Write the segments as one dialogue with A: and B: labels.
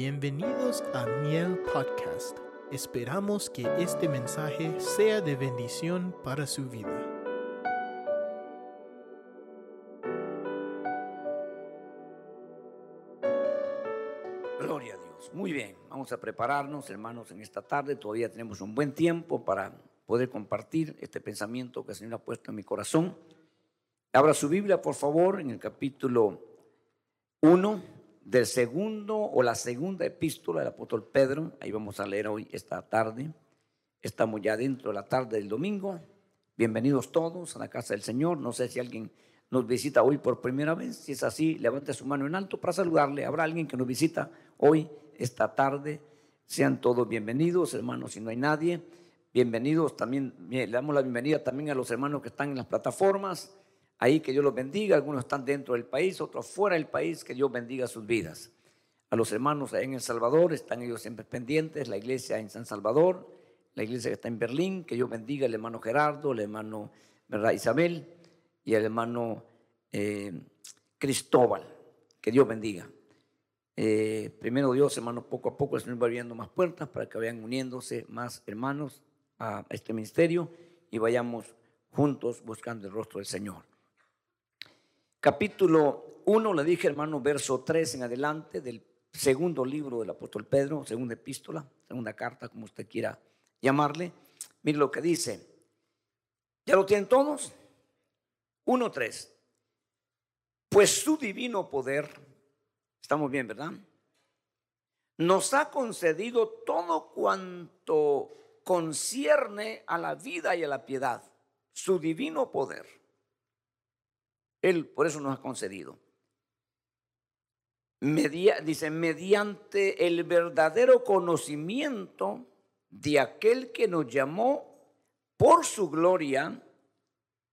A: Bienvenidos a Miel Podcast. Esperamos que este mensaje sea de bendición para su vida.
B: Gloria a Dios. Muy bien, vamos a prepararnos, hermanos, en esta tarde. Todavía tenemos un buen tiempo para poder compartir este pensamiento que el Señor ha puesto en mi corazón. Abra su Biblia, por favor, en el capítulo 1 del segundo o la segunda epístola del apóstol Pedro. Ahí vamos a leer hoy esta tarde. Estamos ya dentro de la tarde del domingo. Bienvenidos todos a la casa del Señor. No sé si alguien nos visita hoy por primera vez. Si es así, levante su mano en alto para saludarle. Habrá alguien que nos visita hoy, esta tarde. Sean todos bienvenidos, hermanos, si no hay nadie. Bienvenidos también, le damos la bienvenida también a los hermanos que están en las plataformas ahí que Dios los bendiga. Algunos están dentro del país, otros fuera del país, que Dios bendiga sus vidas. A los hermanos en El Salvador, están ellos siempre pendientes, la iglesia en San Salvador, la iglesia que está en Berlín, que Dios bendiga al hermano Gerardo, al hermano. Isabel y al hermano eh, Cristóbal, que Dios bendiga. Eh, primero Dios, hermano, poco a poco el Señor va abriendo más puertas para que vayan uniéndose más hermanos a este ministerio y vayamos juntos buscando el rostro del Señor capítulo 1, le dije hermano, verso 3 en adelante del segundo libro del apóstol Pedro, segunda epístola, segunda carta, como usted quiera llamarle. Mire lo que dice. ¿Ya lo tienen todos? 1.3. Pues su divino poder, estamos bien, ¿verdad? Nos ha concedido todo cuanto concierne a la vida y a la piedad. Su divino poder él por eso nos ha concedido. dice, mediante el verdadero conocimiento de aquel que nos llamó por su gloria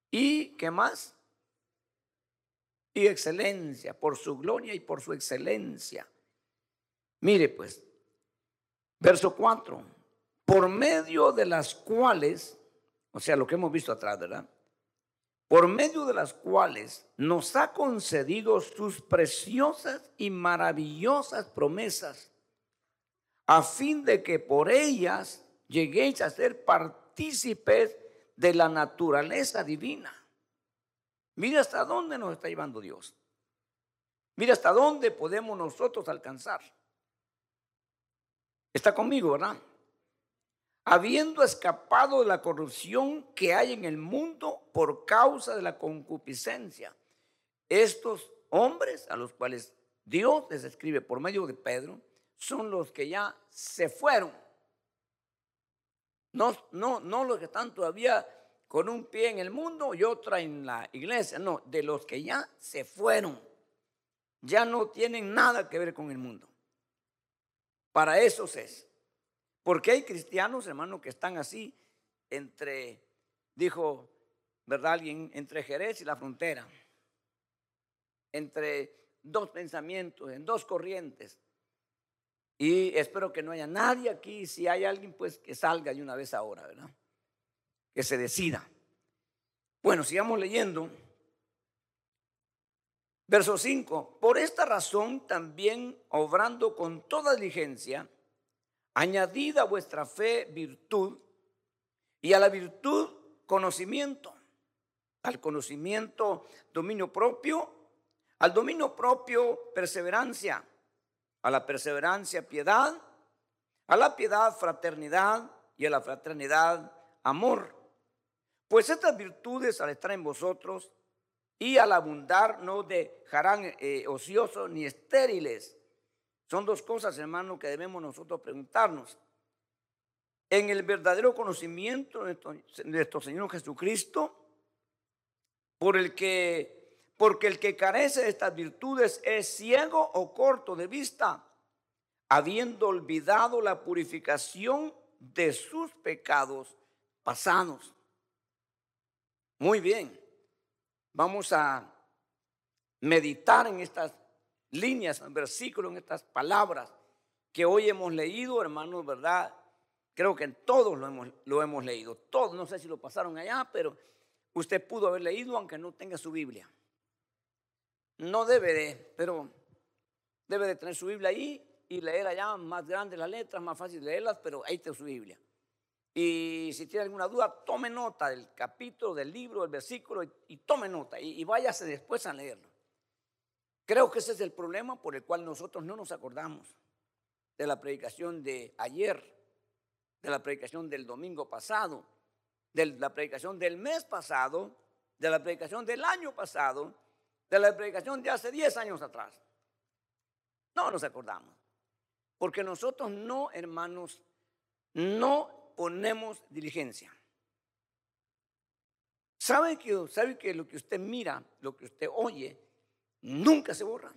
B: y, ¿qué más? Y excelencia, por su gloria y por su excelencia. Mire pues, verso 4, por medio de las cuales, o sea, lo que hemos visto atrás, ¿verdad? Por medio de las cuales nos ha concedido sus preciosas y maravillosas promesas, a fin de que por ellas lleguéis a ser partícipes de la naturaleza divina. Mira hasta dónde nos está llevando Dios. Mira hasta dónde podemos nosotros alcanzar. Está conmigo, ¿verdad? Habiendo escapado de la corrupción que hay en el mundo por causa de la concupiscencia. Estos hombres a los cuales Dios les escribe por medio de Pedro son los que ya se fueron. No, no, no los que están todavía con un pie en el mundo y otra en la iglesia, no, de los que ya se fueron. Ya no tienen nada que ver con el mundo. Para esos es. Porque hay cristianos, hermano, que están así entre, dijo, ¿verdad? Alguien, entre Jerez y la frontera. Entre dos pensamientos, en dos corrientes. Y espero que no haya nadie aquí. Si hay alguien, pues que salga de una vez ahora, ¿verdad? Que se decida. Bueno, sigamos leyendo. Verso 5. Por esta razón también, obrando con toda diligencia, añadida a vuestra fe virtud y a la virtud conocimiento, al conocimiento dominio propio, al dominio propio perseverancia, a la perseverancia piedad, a la piedad fraternidad y a la fraternidad amor. Pues estas virtudes al estar en vosotros y al abundar no dejarán eh, ociosos ni estériles son dos cosas, hermano, que debemos nosotros preguntarnos. En el verdadero conocimiento de nuestro, Señor Jesucristo, por el que, porque el que carece de estas virtudes es ciego o corto de vista, habiendo olvidado la purificación de sus pecados pasados. Muy bien, vamos a meditar en estas líneas, versículos, en estas palabras que hoy hemos leído, hermanos, ¿verdad? Creo que todos lo hemos, lo hemos leído. Todos, no sé si lo pasaron allá, pero usted pudo haber leído aunque no tenga su Biblia. No debe de, pero debe de tener su Biblia ahí y leer allá más grandes las letras, más fácil leerlas, pero ahí está su Biblia. Y si tiene alguna duda, tome nota del capítulo, del libro, del versículo y, tome nota y váyase después a leerlo. Creo que ese es el problema por el cual nosotros no nos acordamos de la predicación de ayer, de la predicación del domingo pasado, de la predicación del mes pasado, de la predicación del año pasado, de la predicación de hace 10 años atrás. No nos acordamos. Porque nosotros no, hermanos, no ponemos diligencia. ¿Sabe que, ¿Sabe que lo que usted mira, lo que usted oye, nunca se borra?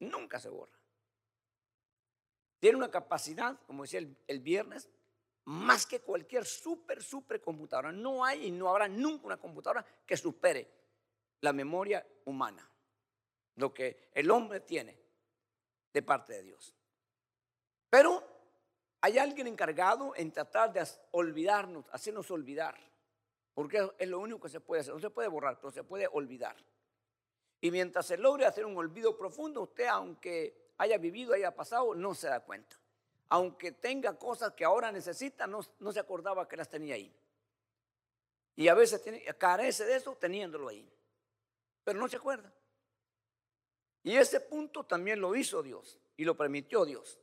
B: Nunca se borra. Tiene una capacidad, como decía el, viernes, más que cualquier super, super computadora. No hay y no habrá nunca una computadora que supere la memoria humana, lo que el hombre tiene de parte de Dios. Pero hay alguien encargado en tratar de olvidarnos, hacernos olvidar, porque es lo único que se puede hacer. No se puede borrar, pero se puede olvidar. Y mientras se logre hacer un olvido profundo, usted, aunque haya vivido, haya pasado, no se da cuenta. Aunque tenga cosas que ahora necesita, no, se acordaba que las tenía ahí. Y a veces carece de eso teniéndolo ahí. Pero no se acuerda. Y ese punto también lo hizo Dios y lo permitió Dios.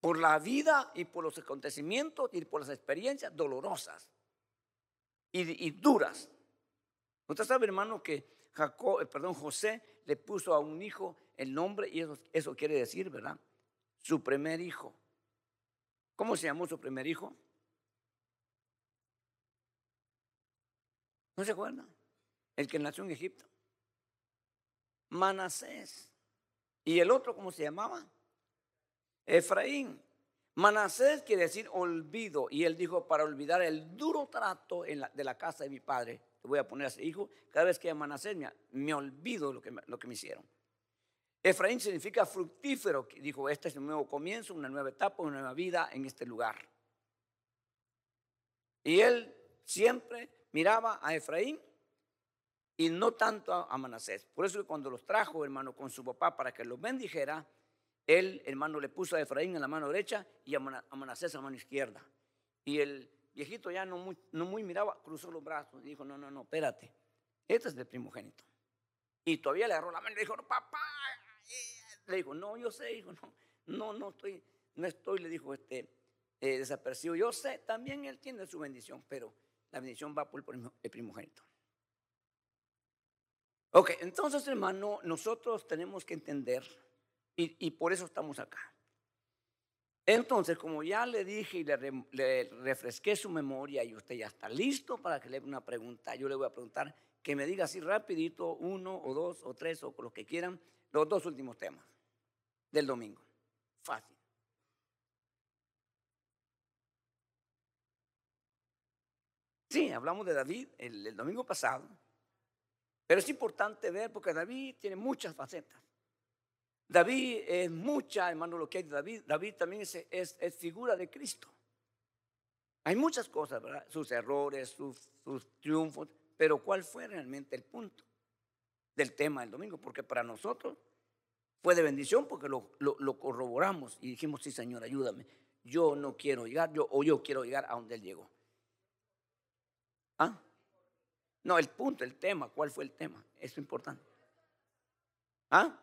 B: Por la vida y por los acontecimientos y por las experiencias dolorosas y, duras. Usted sabe, hermano, que Jacob, eh, perdón, José le puso a un hijo el nombre y eso, eso quiere decir, ¿verdad? Su primer hijo. ¿Cómo se llamó su primer hijo? ¿No se acuerda? El que nació en Egipto. Manasés. ¿Y el otro cómo se llamaba? Efraín. Manasés quiere decir olvido. Y él dijo, para olvidar el duro trato de la casa de mi padre, te voy a poner a hijo. Cada vez que a me, me olvido lo que, lo que me hicieron. Efraín significa fructífero. Dijo, este es un nuevo comienzo, una nueva etapa, una nueva vida en este lugar. Y él siempre miraba a Efraín y no tanto a Manasés. Por eso cuando los trajo, hermano, con su papá para que los bendijera, él, hermano, le puso a Efraín en la mano derecha y a Manasés en la mano izquierda. Y el viejito ya no muy, no muy miraba, cruzó los brazos y dijo, no, no, no, espérate, este es el primogénito. Y todavía le agarró la mano y le dijo, papá. Le dijo, no, yo sé, hijo, no, no, no estoy, no estoy, le dijo, este, eh, desapercibido. Yo sé, también él tiene su bendición, pero la bendición va por el primogénito. Ok, entonces hermano, nosotros tenemos que entender y, por eso estamos acá. Entonces, como ya le dije y le, refresqué su memoria y usted ya está listo para que le haga una pregunta, yo le voy a preguntar que me diga así rapidito uno o dos o tres o lo que quieran, los dos últimos temas del domingo. Fácil. Sí, hablamos de David el domingo pasado. Pero es importante ver porque David tiene muchas facetas. David es mucha, hermano, lo que hay de David. David también es, es, figura de Cristo. Hay muchas cosas, ¿verdad? Sus errores, sus, triunfos, pero ¿cuál fue realmente el punto del tema del domingo? Porque para nosotros fue de bendición porque lo, lo, corroboramos y dijimos, sí, Señor, ayúdame. Yo no quiero llegar, yo, o yo quiero llegar a donde Él llegó. ¿Ah? No, el punto, el tema, ¿cuál fue el tema? Eso es importante. ¿Ah?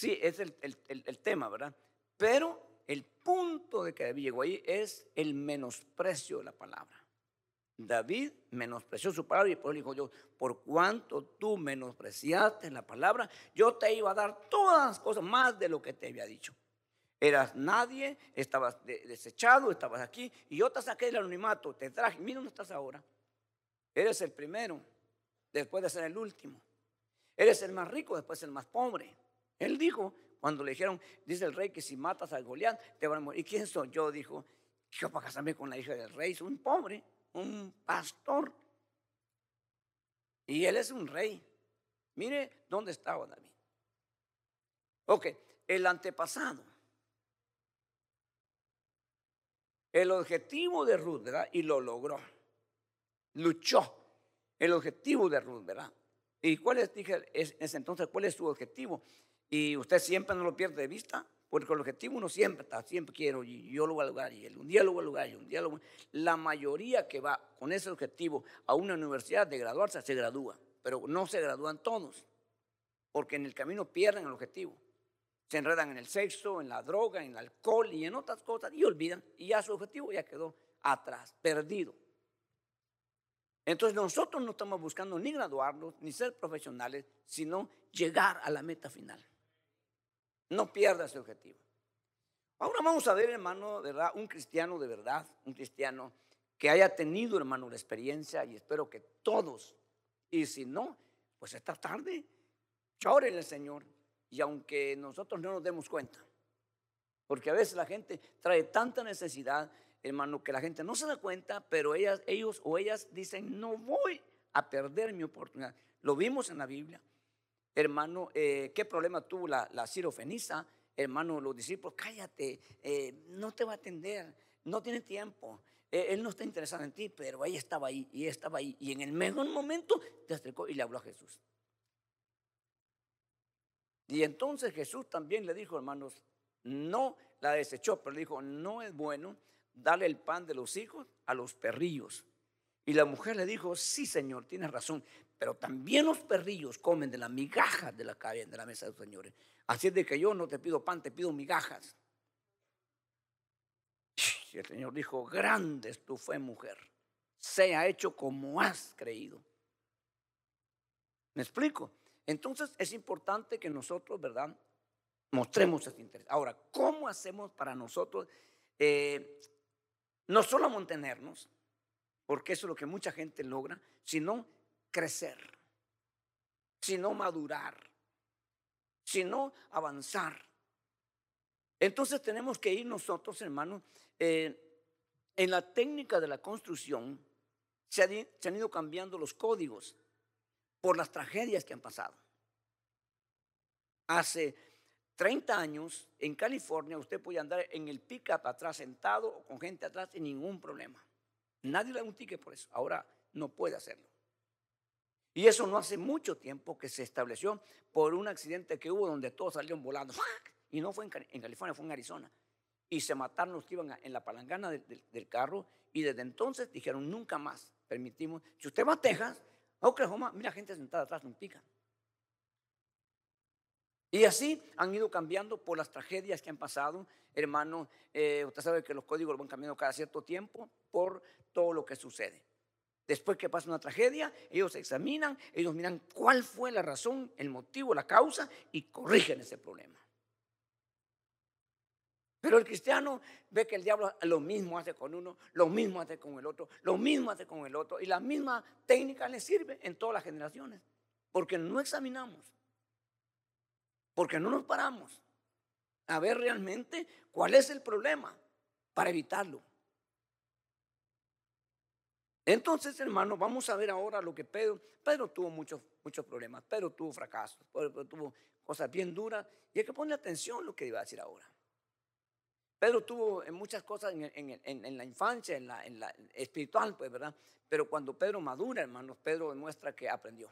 B: Sí, es el, tema, ¿verdad? Pero el punto de que David llegó ahí es el menosprecio de la palabra. David menospreció su palabra y por dijo yo, por cuanto tú menospreciaste la palabra, yo te iba a dar todas las cosas más de lo que te había dicho. Eras nadie, estabas desechado, estabas aquí y yo te saqué del anonimato, te traje, mira dónde estás ahora. Eres el primero, después de ser el último. Eres el más rico, después el más pobre. Él dijo, cuando le dijeron, dice el rey que si matas al Goliat te van a morir. ¿Y quién soy yo? Dijo, yo para casarme con la hija del rey, soy un pobre, un pastor. Y él es un rey. Mire dónde estaba David. Ok, el antepasado. el objetivo de Ruth, ¿verdad? Y lo logró. Luchó. El objetivo de Ruth, ¿verdad? ¿Y cuál es, dije, es, entonces, cuál es su objetivo? Y usted siempre no lo pierde de vista, porque el objetivo uno siempre está, siempre quiero, y yo lo voy a lograr, y un día lo voy a lograr, y un día lo voy a... La mayoría que va con ese objetivo a una universidad de graduarse, se gradúa, pero no se gradúan todos, porque en el camino pierden el objetivo. Se enredan en el sexo, en la droga, en el alcohol y en otras cosas, y olvidan, y ya su objetivo ya quedó atrás, perdido. Entonces nosotros no estamos buscando ni graduarnos, ni ser profesionales, sino llegar a la meta final. No pierda ese objetivo. Ahora vamos a ver, hermano, ¿verdad? Un cristiano de verdad, un cristiano que haya tenido, hermano, la experiencia y espero que todos, y si no, pues esta tarde, al Señor. Y aunque nosotros no nos demos cuenta, porque a veces la gente trae tanta necesidad, hermano, que la gente no se da cuenta, pero ellas, ellos o ellas dicen, no voy a perder mi oportunidad. Lo vimos en la Biblia hermano, eh, qué problema tuvo la, la hermano, los discípulos, cállate, eh, no te va a atender, no tiene tiempo, eh, él no está interesado en ti, pero ella estaba ahí y estaba ahí. Y en el mejor momento te acercó y le habló a Jesús. Y entonces Jesús también le dijo, hermanos, no la desechó, pero le dijo, no es bueno darle el pan de los hijos a los perrillos. Y la mujer le dijo, sí, Señor, tienes razón, pero también los perrillos comen de la migaja de la, de la mesa de los señores. Así es de que yo no te pido pan, te pido migajas. Y el Señor dijo, grande es tu fe, mujer. Sea hecho como has creído. ¿Me explico? Entonces es importante que nosotros, ¿verdad? Mostremos ese interés. Ahora, ¿cómo hacemos para nosotros eh, no solo mantenernos, porque eso es lo que mucha gente logra, sino crecer, sino madurar, sino avanzar. Entonces tenemos que ir nosotros, hermanos, eh, en la técnica de la construcción se, han ido cambiando los códigos por las tragedias que han pasado. Hace 30 años en California usted puede andar en el pick-up atrás sentado o con gente atrás sin ningún problema. Nadie le da un ticket por eso. Ahora no puede hacerlo. Y eso no hace mucho tiempo que se estableció por un accidente que hubo donde todos salieron volando. Y no fue en, California, fue en Arizona. Y se mataron los que iban en la palangana del, carro. Y desde entonces dijeron, nunca más permitimos. Si usted va a Texas, a Oklahoma, mira gente sentada atrás un pica. Y así han ido cambiando por las tragedias que han pasado. Hermano, eh, usted sabe que los códigos van cambiando cada cierto tiempo por todo lo que sucede. Después que pasa una tragedia, ellos examinan, ellos miran cuál fue la razón, el motivo, la causa y corrigen ese problema. Pero el cristiano ve que el diablo lo mismo hace con uno, lo mismo hace con el otro, lo mismo hace con el otro. Y la misma técnica le sirve en todas las generaciones. Porque no examinamos. Porque no nos paramos a ver realmente cuál es el problema para evitarlo. Entonces, hermano, vamos a ver ahora lo que Pedro, Pedro tuvo muchos, muchos problemas, Pedro tuvo fracasos, Pedro tuvo cosas bien duras y hay que poner atención a lo que iba a decir ahora. Pedro tuvo muchas cosas en, la infancia, en la, en la, espiritual, pues, ¿verdad? Pero cuando Pedro madura, hermanos, Pedro demuestra que aprendió.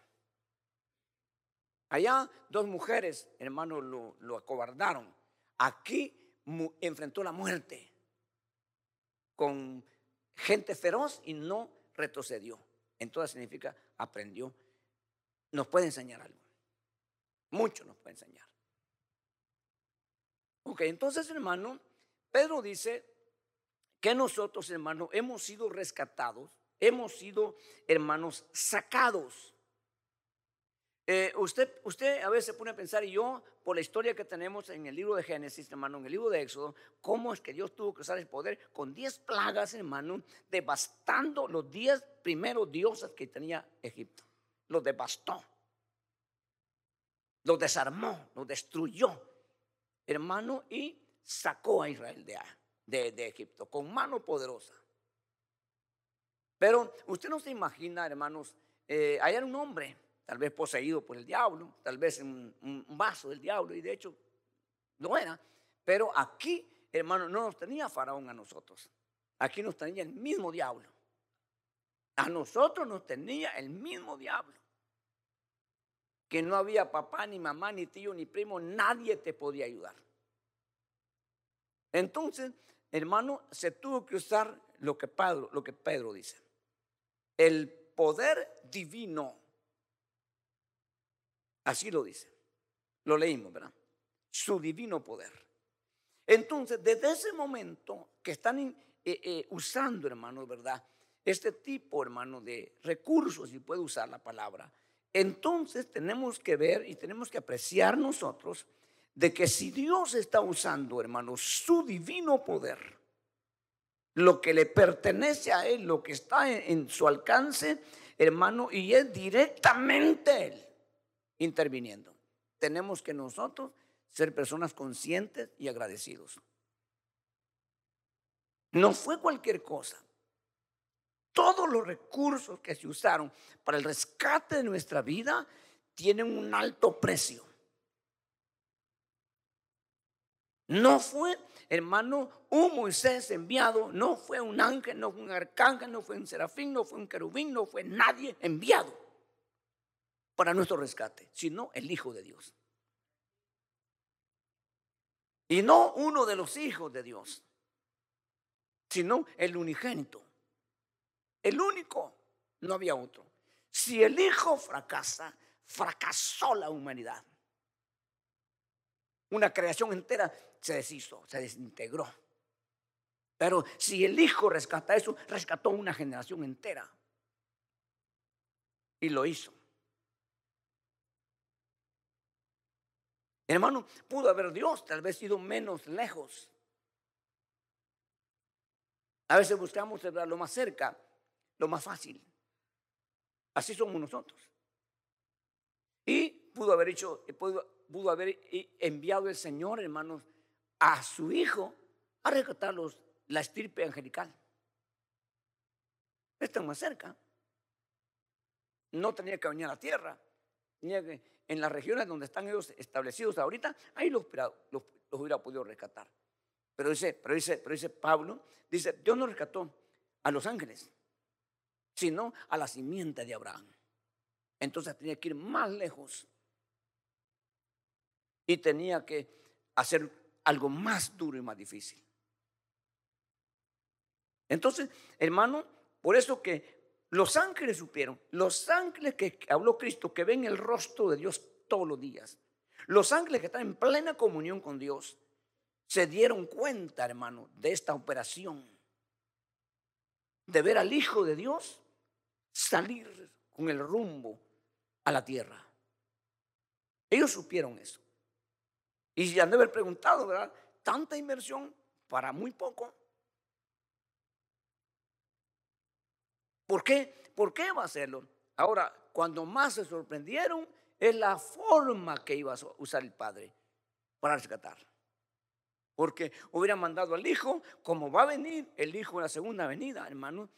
B: Allá dos mujeres, hermanos, lo, lo acobardaron. Aquí enfrentó la muerte con gente feroz y no retrocedió. Entonces significa aprendió. Nos puede enseñar algo. Mucho nos puede enseñar. Ok, entonces hermano, Pedro dice que nosotros hermano hemos sido rescatados, hemos sido hermanos sacados eh, usted, usted a veces se pone a pensar, y yo, por la historia que tenemos en el libro de Génesis, hermano, en el libro de Éxodo, cómo es que Dios tuvo que usar el poder con diez plagas, hermano, devastando los diez primeros dioses que tenía Egipto. Los devastó, los desarmó, los destruyó, hermano, y sacó a Israel de, de, Egipto con mano poderosa. Pero usted no se imagina, hermanos, eh, hay un hombre tal vez poseído por el diablo, tal vez un, un vaso del diablo, y de hecho no era. Pero aquí, hermano, no nos tenía Faraón a nosotros. Aquí nos tenía el mismo diablo. A nosotros nos tenía el mismo diablo. que no había papá, ni mamá, ni tío, ni primo, nadie te podía ayudar. Entonces, hermano, se tuvo que usar lo que Pedro, lo que Pedro dice. El poder divino. Así lo dice. Lo leímos, ¿verdad? Su divino poder. Entonces, desde ese momento que están eh, eh, usando, hermano, ¿verdad? Este tipo, hermano, de recursos, si puede usar la palabra, entonces tenemos que ver y tenemos que apreciar nosotros de que si Dios está usando, hermano, su divino poder, lo que le pertenece a Él, lo que está en, su alcance, hermano, y es directamente Él interviniendo. Tenemos que nosotros ser personas conscientes y agradecidos. No fue cualquier cosa. Todos los recursos que se usaron para el rescate de nuestra vida tienen un alto precio. No fue, hermano, un Moisés enviado, no fue un ángel, no fue un arcángel, no fue un serafín, no fue un querubín, no fue nadie enviado para nuestro rescate, sino el Hijo de Dios. Y no uno de los hijos de Dios, sino el unigénito. El único, no había otro. Si el Hijo fracasa, fracasó la humanidad. Una creación entera se deshizo, se desintegró. Pero si el Hijo rescata eso, rescató una generación entera. Y lo hizo. Hermano, pudo haber Dios tal vez ido menos lejos. A veces buscamos lo más cerca, lo más fácil. Así somos nosotros. Y pudo haber hecho, pudo, pudo haber enviado el Señor, hermanos, a su hijo a rescatar la estirpe angelical. Está más cerca. No tenía que venir a la tierra. En las regiones donde están ellos establecidos ahorita, ahí los, los, hubiera podido rescatar. Pero dice, pero dice, pero dice Pablo, dice, Dios no rescató a los ángeles, sino a la simiente de Abraham. Entonces tenía que ir más lejos y tenía que hacer algo más duro y más difícil. Entonces, hermano, por eso que los ángeles supieron, los ángeles que habló Cristo, que ven el rostro de Dios todos los días, los ángeles que están en plena comunión con Dios, se dieron cuenta, hermano, de esta operación, de ver al Hijo de Dios salir con el rumbo a la tierra. Ellos supieron eso. Y se han de haber preguntado, ¿verdad? Tanta inversión para muy poco. ¿Por qué? ¿Por qué va a hacerlo? Ahora, cuando más se sorprendieron es la forma que iba a usar el Padre para rescatar. Porque hubiera mandado al Hijo, como va a venir el Hijo en la segunda venida, hermano,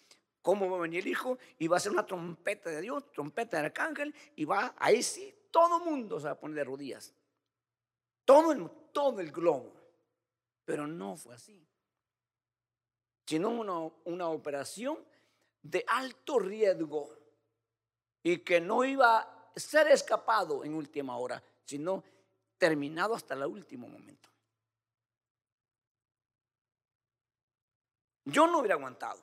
B: cómo va a venir el Hijo y va a ser una trompeta de Dios, trompeta del arcángel, y va, ahí sí, todo el mundo se va a poner de rodillas todo el, todo el globo. Pero no fue así, sino una, una operación de alto riesgo y que no iba a ser escapado en última hora, sino terminado hasta el último momento. Yo no hubiera aguantado.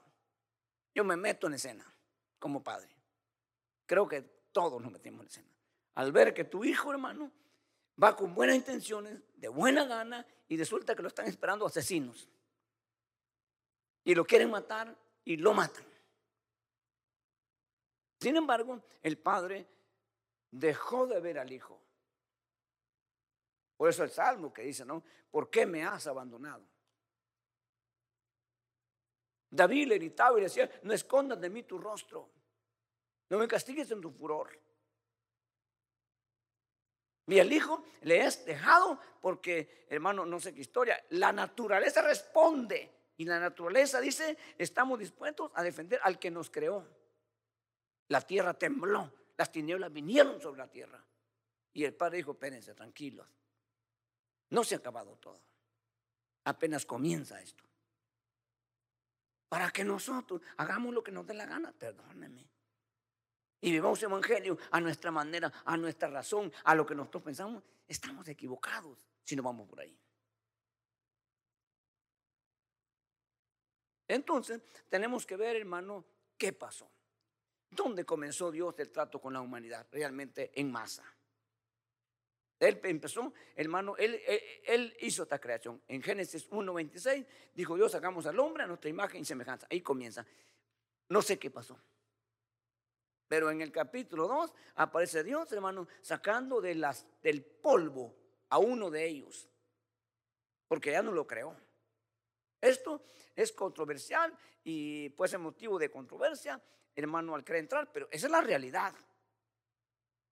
B: Yo me meto en escena como padre. Creo que todos nos metimos en escena. Al ver que tu hijo, hermano, va con buenas intenciones, de buena gana, y resulta que lo están esperando asesinos. Y lo quieren matar y lo matan. Sin embargo, el padre dejó de ver al hijo. Por eso el salmo que dice, ¿no? ¿Por qué me has abandonado? David le gritaba y le decía, no escondas de mí tu rostro, no me castigues en tu furor. Y el hijo le es dejado porque, hermano, no sé qué historia. La naturaleza responde. Y la naturaleza dice, estamos dispuestos a defender al que nos creó. La tierra tembló, las tinieblas vinieron sobre la tierra. Y el padre dijo, espérense, tranquilos. No se ha acabado todo. Apenas comienza esto. Para que nosotros hagamos lo que nos dé la gana, perdónenme. y vivamos el Evangelio a nuestra manera, a nuestra razón, a lo que nosotros pensamos, estamos equivocados si no vamos por ahí. Entonces, tenemos que ver, hermano, qué pasó. ¿Dónde comenzó Dios el trato con la humanidad? Realmente en masa. Él empezó, hermano, él, él, hizo esta creación. En Génesis 1.26 dijo Dios, sacamos al hombre a nuestra imagen y semejanza. Ahí comienza. No sé qué pasó. Pero en el capítulo 2 aparece Dios, hermano, sacando del polvo a uno de ellos. Porque ya no lo creó. Esto es controversial y puede ser motivo de controversia, hermano, al querer entrar, pero esa es la realidad.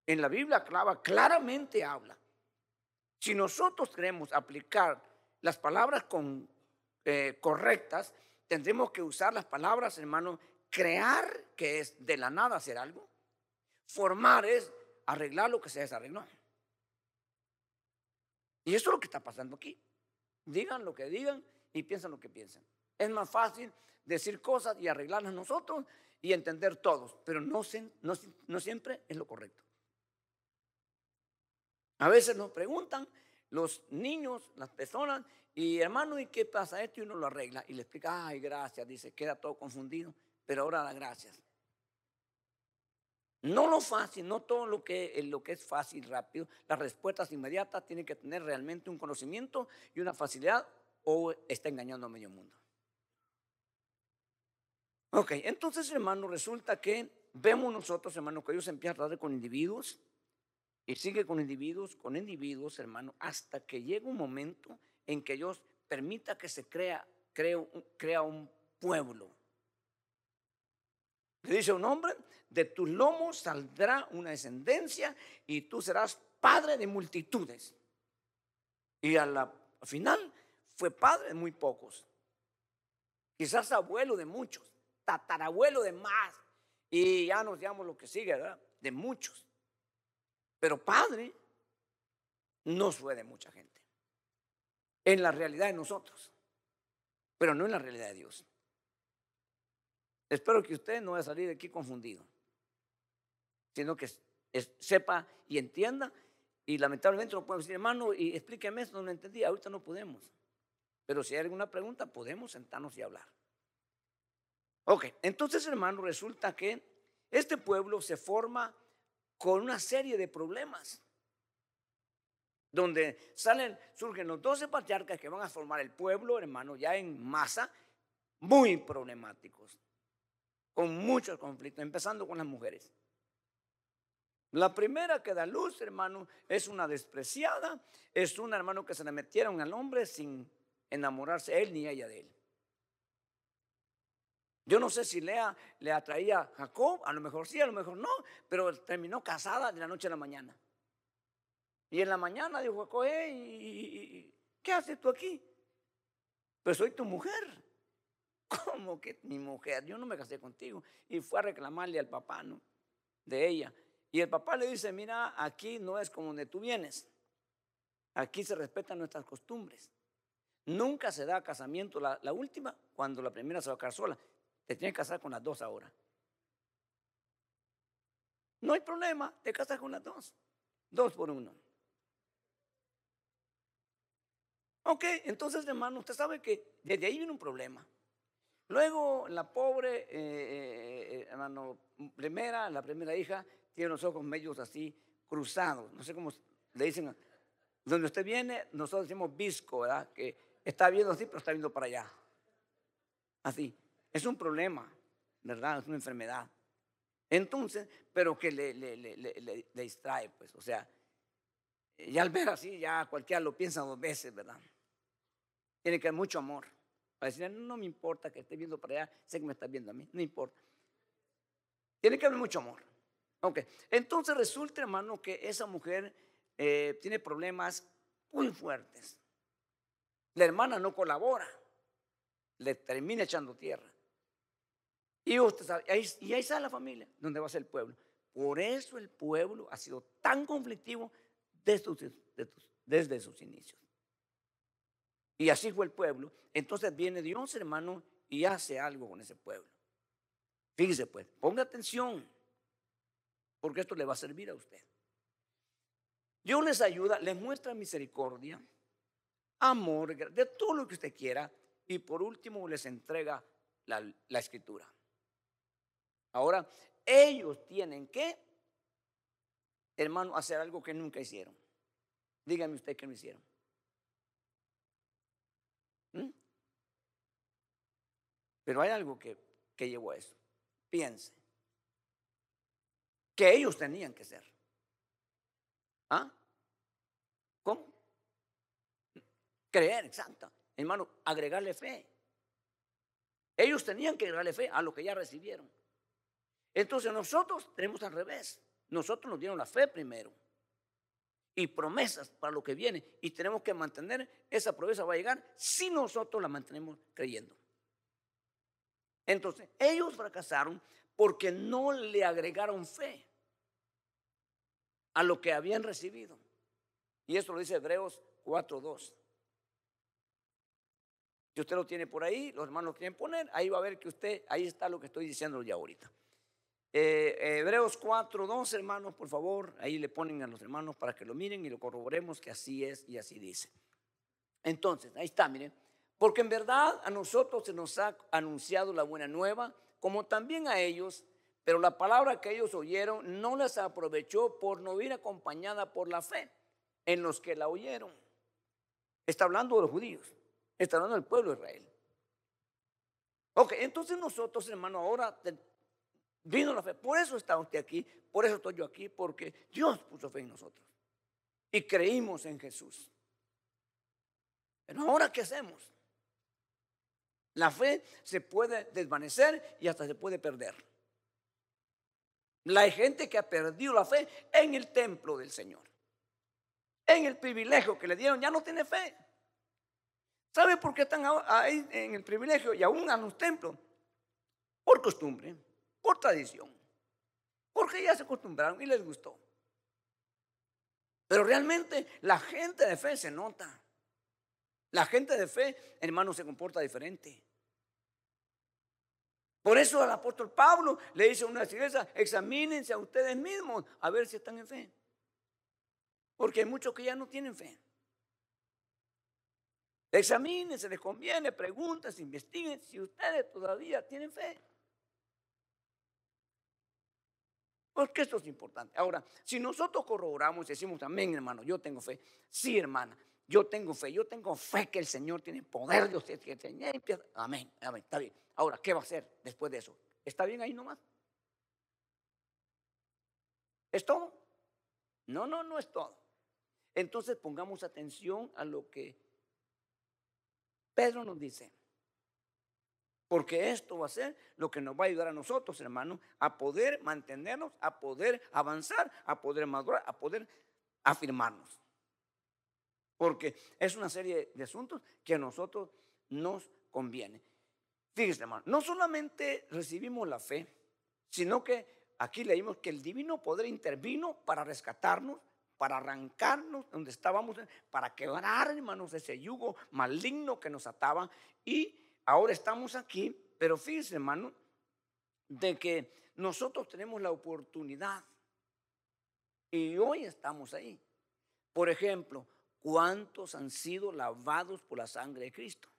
B: En la Biblia clava, claramente habla. Si nosotros queremos aplicar las palabras con, eh, correctas, tendremos que usar las palabras, hermano, crear, que es de la nada hacer algo. Formar es arreglar lo que se desarregló. Y eso es lo que está pasando aquí. Digan lo que digan y piensan lo que piensan. Es más fácil decir cosas y arreglarlas nosotros y entender todos, pero no, siempre es lo correcto. A veces nos preguntan los niños, las personas, y hermano, ¿y qué pasa esto? Y uno lo arregla y le explica, ay, gracias, dice, queda todo confundido, pero ahora da gracias. No lo fácil, no todo lo que, lo que es fácil, rápido, las respuestas inmediatas tienen que tener realmente un conocimiento y una facilidad o está engañando a medio mundo. Ok, entonces hermano, resulta que vemos nosotros, hermano, que Dios empieza a tratar con individuos y sigue con individuos, con individuos, hermano, hasta que llega un momento en que Dios permita que se crea, crea, crea un pueblo. Le dice un hombre, de tus lomos saldrá una descendencia y tú serás padre de multitudes. Y a la, al final fue padre de muy pocos. Quizás abuelo de muchos, tatarabuelo de más. Y ya nos llamamos lo que sigue, ¿verdad? De muchos. Pero padre no fue de mucha gente. En la realidad de nosotros, pero no en la realidad de Dios. Espero que usted no vaya a salir de aquí confundido, sino que sepa y entienda. Y lamentablemente no podemos decir, hermano, y explíqueme esto, no lo entendí. Ahorita no podemos. Pero si hay alguna pregunta, podemos sentarnos y hablar. Ok, entonces, hermano, resulta que este pueblo se forma con una serie de problemas. Donde salen, surgen los 12 patriarcas que van a formar el pueblo, hermano, ya en masa, muy problemáticos, con muchos conflictos, empezando con las mujeres. La primera que da luz, hermano, es una despreciada, es un hermano que se le metieron al hombre sin enamorarse él ni ella de él. Yo no sé si Lea le atraía a Jacob, a lo mejor sí, a lo mejor no, pero terminó casada de la noche a la mañana. Y en la mañana dijo Jacob, ¿qué haces tú aquí? Pues soy tu mujer. ¿Cómo que mi mujer? Yo no me casé contigo. Y fue a reclamarle al papá, ¿no? De ella. Y el papá le dice, mira, aquí no es como donde tú vienes. Aquí se respetan nuestras costumbres. Nunca se da casamiento la, la última cuando la primera se va a casar sola. Te tienes que casar con las dos ahora. No hay problema, te casas con las dos. Dos por uno. Ok, entonces hermano, usted sabe que desde ahí viene un problema. Luego la pobre eh, eh, eh, hermano, primera, la primera hija, tiene los ojos medios así cruzados. No sé cómo le dicen. Donde usted viene, nosotros decimos visco, ¿verdad? Que está viendo así, pero está viendo para allá. Así. Es un problema, ¿verdad? Es una enfermedad. Entonces, pero que le, distrae, pues, o sea, ya al ver así, ya cualquiera lo piensa dos veces, ¿verdad? Tiene que haber mucho amor. Para decir, no me importa que esté viendo para allá, sé que me está viendo a mí, no importa. Tiene que haber mucho amor. Ok, entonces resulta, hermano, que esa mujer eh, tiene problemas muy fuertes. La hermana no colabora, le termina echando tierra. Y usted sabe, y ahí está la familia, donde va a ser el pueblo. Por eso el pueblo ha sido tan conflictivo desde, desde sus inicios. Y así fue el pueblo. Entonces viene Dios, hermano, y hace algo con ese pueblo. Fíjese pues, ponga atención. porque esto le va a servir a usted. Dios les ayuda, les muestra misericordia, amor, de todo lo que usted quiera, y por último les entrega la, la escritura. Ahora, ellos tienen que, hermano, hacer algo que nunca hicieron. Dígame usted que no hicieron. ¿Mm? Pero hay algo que, que llevó a eso. Piense. Que ellos tenían que ser. ¿Ah? ¿Cómo? Creer, exacto. Hermano, agregarle fe. Ellos tenían que agregarle fe a lo que ya recibieron. Entonces nosotros tenemos al revés. Nosotros nos dieron la fe primero y promesas para lo que viene. Y tenemos que mantener, esa promesa va a llegar si nosotros la mantenemos creyendo. Entonces, ellos fracasaron porque no le agregaron fe a lo que habían recibido. Y eso lo dice Hebreos 4.2. Si usted lo tiene por ahí, los hermanos lo quieren poner, ahí va a ver que usted, ahí está lo que estoy diciendo ya ahorita. Eh, Hebreos 4, 2, hermanos, por favor, ahí le ponen a los hermanos para que lo miren y lo corroboremos que así es y así dice. Entonces, ahí está, miren, porque en verdad a nosotros se nos ha anunciado la buena nueva, como también a ellos, pero la palabra que ellos oyeron no les aprovechó por no ir acompañada por la fe en los que la oyeron. Está hablando de los judíos, está hablando del pueblo de Israel. Ok, entonces nosotros, hermano, ahora Vino la fe. Por eso está usted aquí, por eso estoy yo aquí, porque Dios puso fe en nosotros. Y creímos en Jesús. Pero ahora, ¿qué hacemos? La fe se puede desvanecer y hasta se puede perder. La gente que ha perdido la fe en el templo del Señor. En el privilegio que le dieron, ya no tiene fe. ¿Sabe por qué están ahí en el privilegio y aún a los templos? Por costumbre por tradición, porque ya se acostumbraron y les gustó. Pero realmente la gente de fe se nota. La gente de fe, hermano, se comporta diferente. Por eso el apóstol Pablo le dice a una iglesia, examínense a ustedes mismos a ver si están en fe. Porque hay muchos que ya no tienen fe. Examínense, les conviene, pregunten, investiguen si ustedes todavía tienen fe. Porque esto es importante. Ahora, si nosotros corroboramos y decimos, amén, hermano, yo tengo fe. Sí, hermana, yo tengo fe. Yo tengo fe que el Señor tiene poder de usted. Que amén, amén, está bien. Ahora, ¿qué va a hacer después de eso? ¿Está bien ahí nomás? ¿Es todo? No, no, no es todo. Entonces pongamos atención a lo que Pedro nos dice. Porque esto va a ser lo que nos va a ayudar a nosotros, hermanos, a poder mantenernos, a poder avanzar, a poder madurar, a poder afirmarnos. Porque es una serie de asuntos que a nosotros nos conviene. Fíjese, hermano, no solamente recibimos la fe, sino que aquí leímos que el divino poder intervino para rescatarnos, para arrancarnos donde estábamos, para quebrar, hermanos, ese yugo maligno que nos ataba y ahora estamos aquí, pero fíjense, hermano, de que nosotros tenemos la oportunidad y hoy estamos ahí. Por ejemplo, ¿cuántos han sido lavados por la sangre de Cristo?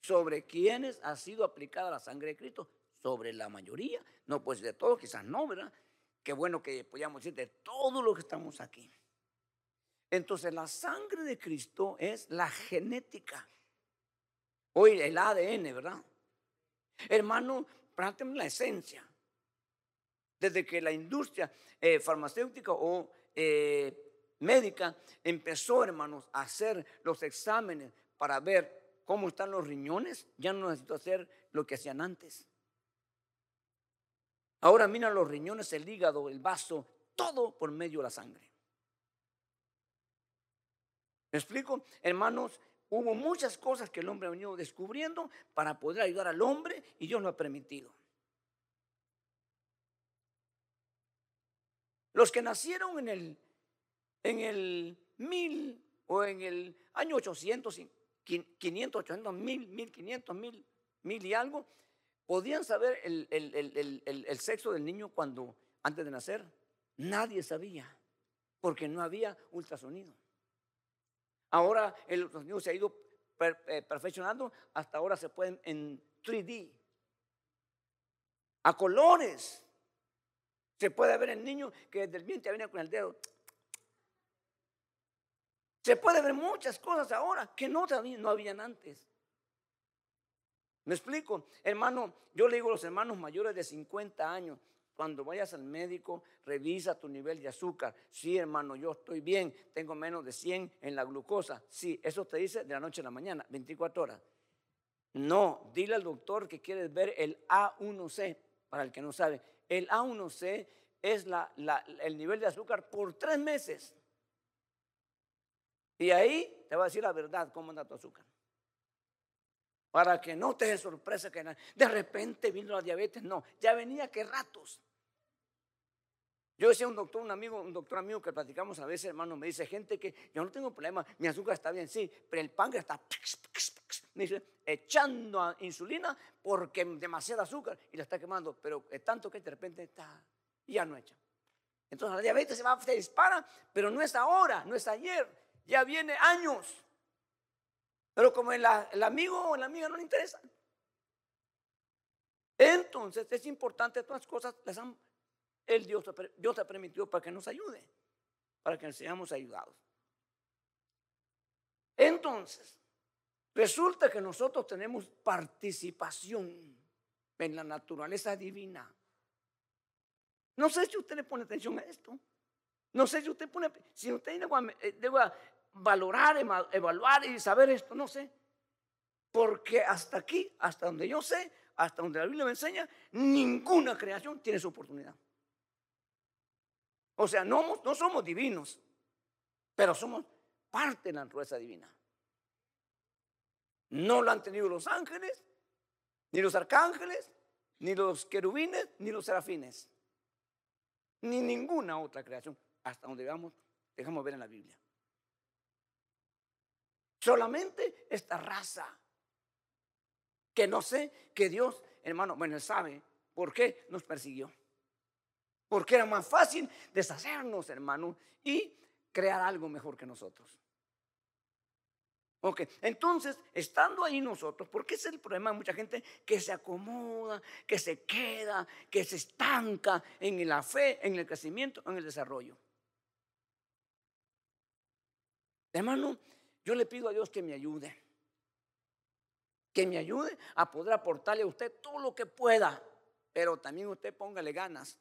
B: ¿Sobre quiénes ha sido aplicada la sangre de Cristo? Sobre la mayoría. No, pues de todos, quizás no, ¿verdad? Qué bueno que podamos decir de todos los que estamos aquí. Entonces, la sangre de Cristo es la genética. Hoy el ADN, ¿verdad? Hermano, prácticamente la esencia. Desde que la industria eh, farmacéutica o eh, médica empezó, hermanos, a hacer los exámenes para ver cómo están los riñones, ya no necesito hacer lo que hacían antes. Ahora mira los riñones, el hígado, el vaso, todo por medio de la sangre. ¿Me explico? Hermanos, Hubo muchas cosas que el hombre ha venido descubriendo para poder ayudar al hombre y Dios lo ha permitido. Los que nacieron en el, en el mil o en el año 800, 500, 800, mil, 1500, mil, mil y algo, podían saber el, el, el, sexo del niño cuando, antes de nacer. Nadie sabía, porque no había ultrasonido. Ahora el ultrasonido se ha ido eh, perfeccionando, hasta ahora se pueden en 3D, a colores. Se puede ver el niño que desde el vientre viene con el dedo. Se puede ver muchas cosas ahora que no, no habían antes. ¿Me explico? Hermano, yo le digo a los hermanos mayores de 50 años, cuando vayas al médico, revisa tu nivel de azúcar. Sí, hermano, yo estoy bien, tengo menos de 100 en la glucosa. Sí, eso te dice de la noche a la mañana, 24 horas. No, dile al doctor que quieres ver el A1C, para el que no sabe. El A1C es el nivel de azúcar por tres meses. Y ahí te va a decir la verdad cómo anda tu azúcar. Para que no te sorpresa que de repente vino la diabetes. No, ya venía que ratos. Yo decía un doctor, un amigo, un doctor amigo que platicamos a veces, hermano, me dice gente que yo no tengo problema, mi azúcar está bien, sí, pero el páncreas está, me dice, echando insulina porque demasiada azúcar y la está quemando, pero es tanto que de repente está, ya no echa. Entonces la diabetes se va, se dispara, pero no es ahora, no es ayer, ya viene años. Pero como el, amigo o la amiga no le interesa. Entonces es importante, todas las cosas las han, el Dios, Dios ha permitido para que nos ayude, para que seamos ayudados. Entonces, resulta que nosotros tenemos participación en la naturaleza divina. No sé si usted le pone atención a esto. No sé si usted pone, si usted debe valorar, evaluar y saber esto, no sé. Porque hasta aquí, hasta donde yo sé, hasta donde la Biblia me enseña, ninguna creación tiene su oportunidad. O sea, no, somos divinos, pero somos parte de la naturaleza divina. No lo han tenido los ángeles, ni los arcángeles, ni los querubines, ni los serafines, ni ninguna otra creación, hasta donde vamos, dejamos ver en la Biblia. Solamente esta raza. Que no sé que Dios, hermano, bueno, él sabe por qué nos persiguió. Porque era más fácil deshacernos, hermano, y crear algo mejor que nosotros. Ok, entonces, estando ahí nosotros, porque es el problema de mucha gente que se acomoda, que se queda, que se estanca en la fe, en el crecimiento, en el desarrollo. Hermano, yo le pido a Dios que me ayude. Que me ayude a poder aportarle a usted todo lo que pueda. Pero también usted póngale ganas.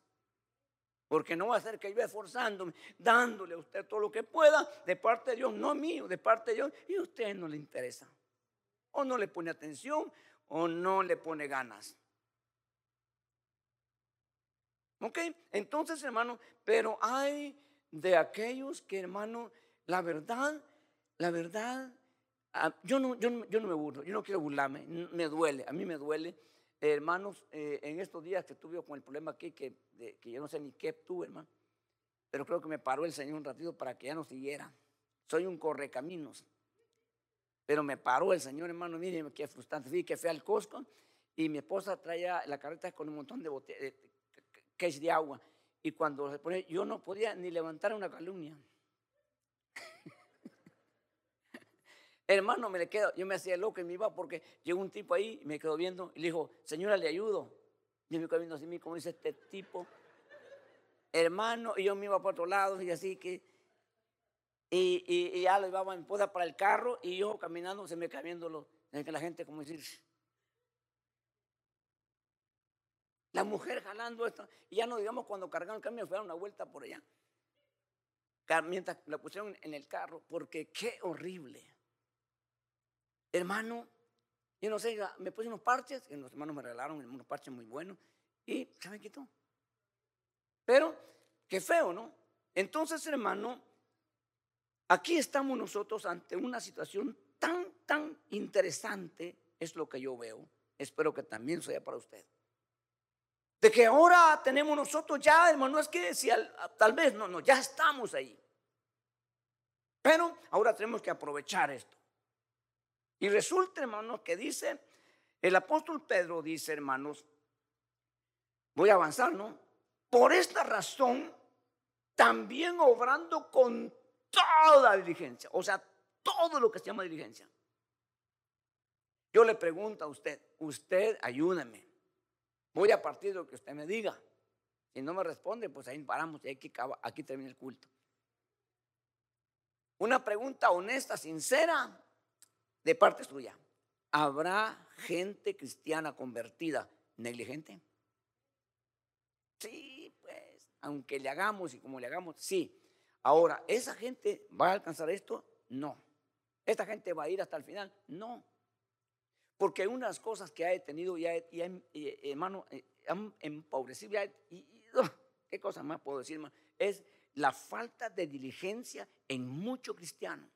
B: Porque no va a ser que yo esforzándome, dándole a usted todo lo que pueda de parte de Dios, no mío, de parte de Dios, y a usted no le interesa. O no le pone atención o no le pone ganas. ¿Ok? Entonces, hermano, pero hay de aquellos que, hermano, la verdad la verdad, ah, yo no, yo, yo no me burlo, yo no quiero burlarme, me duele, a mí me duele. Hermanos, eh, en estos días que tuve con el problema aquí, que, que yo no sé ni qué tuve, hermano, pero creo que me paró el Señor un ratito para que ya no siguiera. Soy un correcaminos. Pero me paró el Señor, hermano, mire qué frustrante. Fui que fui al Costco y mi esposa traía la carreta con un montón de botellas, de, de agua. Y cuando se pone, yo no podía ni levantar una calumnia. Hermano, me le quedo, yo me hacía loco y me iba porque llegó un tipo ahí y me quedó viendo y le dijo, señora, le ayudo. Y me quedó viendo así, como dice este tipo. Hermano, y yo me iba por otro lado y así que. Y, y, ya lo llevaba mi esposa para el carro y yo caminando se me quedaba viendo que la gente como decir. La mujer jalando esto. Y ya no digamos cuando cargaron el camión, fue a una vuelta por allá. Mientras la pusieron en el carro, porque qué horrible. Hermano, yo no sé, me puse unos parches, que los hermanos me regalaron unos parches muy buenos, y se me quitó. Pero, qué feo, ¿no? Entonces, hermano, aquí estamos nosotros ante una situación tan, tan interesante, es lo que yo veo. Espero que también sea para usted. De que ahora tenemos nosotros ya, hermano, es que si tal vez no, no, ya estamos ahí. Pero ahora tenemos que aprovechar esto. Y resulta, hermanos, que dice, el apóstol Pedro dice, hermanos, voy a avanzar, ¿no? Por esta razón, también obrando con toda diligencia, o sea, todo lo que se llama diligencia. Yo le pregunto a usted, usted ayúdame, voy a partir de lo que usted me diga. Si no me responde, pues ahí paramos y aquí, aquí termina el culto. Una pregunta honesta, sincera, de parte suya. ¿Habrá gente cristiana convertida negligente? Sí, pues, aunque le hagamos y como le hagamos, sí. Ahora, ¿esa gente va a alcanzar esto? No. ¿Esta gente va a ir hasta el final? No. Porque unas cosas que ha detenido y, hermano, eh, han empobrecido, y, ¿qué cosa más puedo decir? Es la falta de diligencia en muchos cristianos.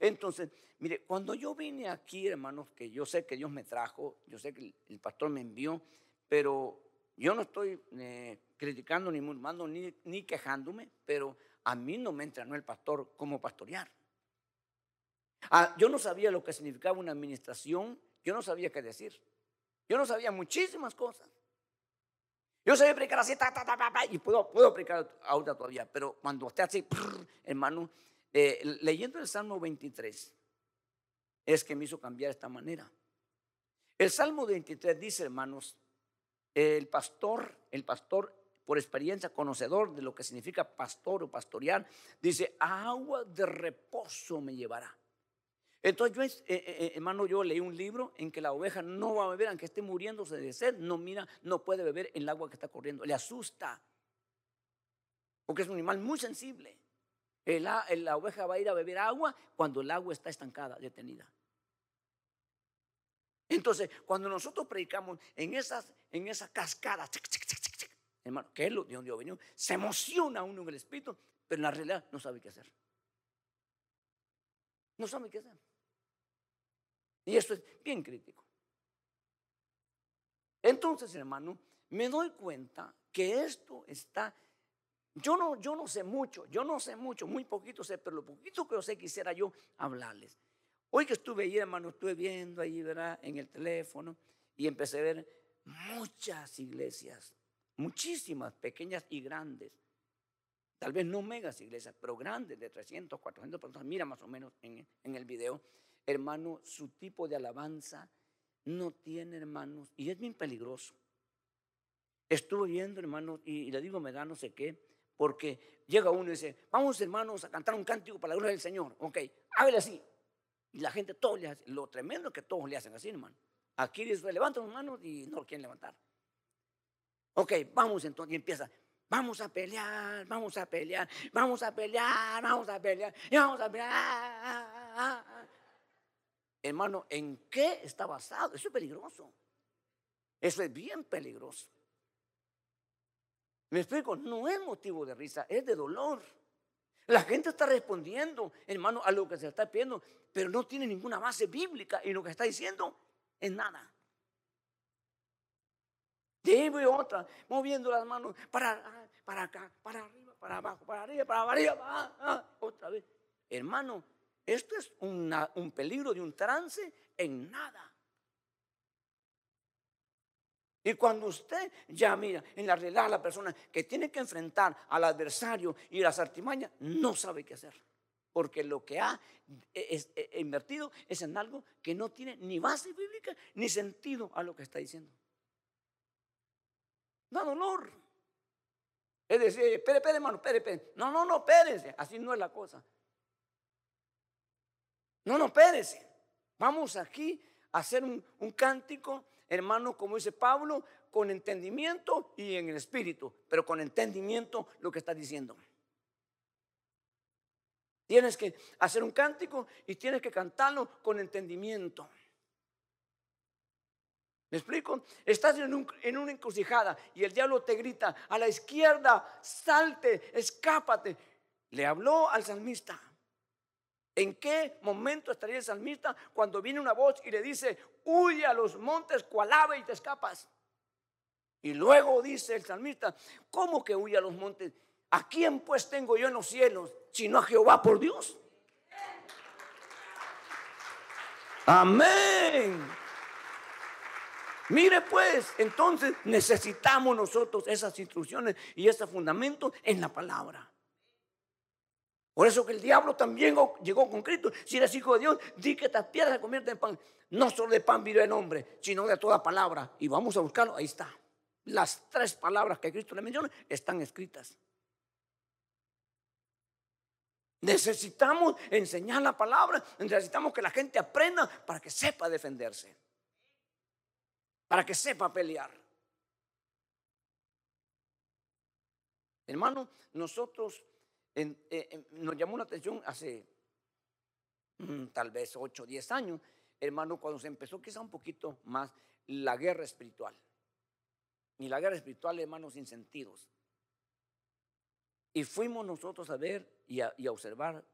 B: Entonces, mire, cuando yo vine aquí, hermanos, que yo sé que Dios me trajo, yo sé que el, pastor me envió, pero yo no estoy eh, criticando ni murmando ni, ni quejándome, pero a mí no me entrenó el pastor como pastorear. Ah, yo no sabía lo que significaba una administración, yo no sabía qué decir. Yo no sabía muchísimas cosas. Yo sabía predicar así, y puedo, puedo predicar ahora todavía, pero cuando esté así, hermano, eh, leyendo el Salmo 23, es que me hizo cambiar esta manera. El Salmo 23 dice, hermanos, el pastor, el pastor por experiencia, conocedor de lo que significa pastor o pastorear, dice, agua de reposo me llevará. Entonces yo, eh, eh, hermano, yo leí un libro en que la oveja no va a beber, aunque esté muriéndose de sed, no mira, no puede beber el agua que está corriendo, le asusta, porque es un animal muy sensible. La oveja va a ir a beber agua cuando el agua está estancada, detenida. Entonces, cuando nosotros predicamos en esas, en esas cascadas, hermano, que es lo de donde yo venido, se emociona uno en el espíritu, pero en la realidad no sabe qué hacer. No sabe qué hacer. Y esto es bien crítico. Entonces, hermano, me doy cuenta que esto está... Yo no, yo no sé mucho, yo no sé mucho, muy poquito sé, pero lo poquito que yo sé quisiera yo hablarles. Hoy que estuve ahí, hermano, estuve viendo ahí, ¿verdad? En el teléfono y empecé a ver muchas iglesias, muchísimas, pequeñas y grandes. Tal vez no megas iglesias, pero grandes, de 300, 400 personas. Mira más o menos en, el video hermano, su tipo de alabanza no tiene, hermanos, y es bien peligroso. Estuve viendo, hermanos, y, le digo, me da no sé qué, porque llega uno y dice, vamos, hermanos, a cantar un cántico para la gloria del Señor. Ok, hágale así. Y la gente, todo le hace, lo tremendo es que todos le hacen así, hermano. Aquí dice, levantan las manos y no lo quieren levantar. Ok, vamos entonces, y empieza, vamos a pelear, vamos a pelear, vamos a pelear, vamos a pelear, y vamos a pelear. Hermano, ¿en qué está basado? Eso es peligroso. Eso es bien peligroso. Me explico, no es motivo de risa, es de dolor. La gente está respondiendo, hermano, a lo que se está pidiendo, pero no tiene ninguna base bíblica y lo que está diciendo es nada. De y otra, moviendo las manos para, para acá, para arriba, para abajo, para arriba, para arriba, otra vez. Hermano, esto es un peligro de un trance en nada. Y cuando usted ya mira en la realidad la persona que tiene que enfrentar al adversario y las artimañas, no sabe qué hacer. Porque lo que ha e, e, invertido es en algo que no tiene ni base bíblica ni sentido a lo que está diciendo. Da dolor. Es decir, espere, espere, hermano, espere, espere. No, no, no, espérese. Así no es la cosa. No, no, espérese. Vamos aquí a hacer un, cántico, hermano, como dice Pablo, con entendimiento y en el espíritu, pero con entendimiento lo que está diciendo. Tienes que hacer un cántico y tienes que cantarlo con entendimiento. ¿Me explico? Estás en, en, una encrucijada y el diablo te grita, a la izquierda, salte, escápate. Le habló al salmista. ¿En qué momento estaría el salmista cuando viene una voz y le dice, huye a los montes, cual ave y te escapas? Y luego dice el salmista, ¿cómo que huye a los montes? ¿A quién pues tengo yo en los cielos, sino a Jehová por Dios? Amén. Mire pues, entonces necesitamos nosotros esas instrucciones y ese fundamento en la palabra. Por eso que el diablo también llegó con Cristo. Si eres hijo de Dios, di que estas piedras se convierten en pan. No solo de pan vive el hombre, sino de toda palabra. Y vamos a buscarlo, ahí está. Las tres palabras que Cristo le menciona están escritas. Necesitamos enseñar la palabra, necesitamos que la gente aprenda para que sepa defenderse, para que sepa pelear. Hermano, nosotros eh, nos llamó la atención hace mm, tal vez 8 o 10 años, hermano, cuando se empezó quizá un poquito más la guerra espiritual. Y la guerra espiritual, hermano, sin sentidos. Y fuimos nosotros a ver y a, observar.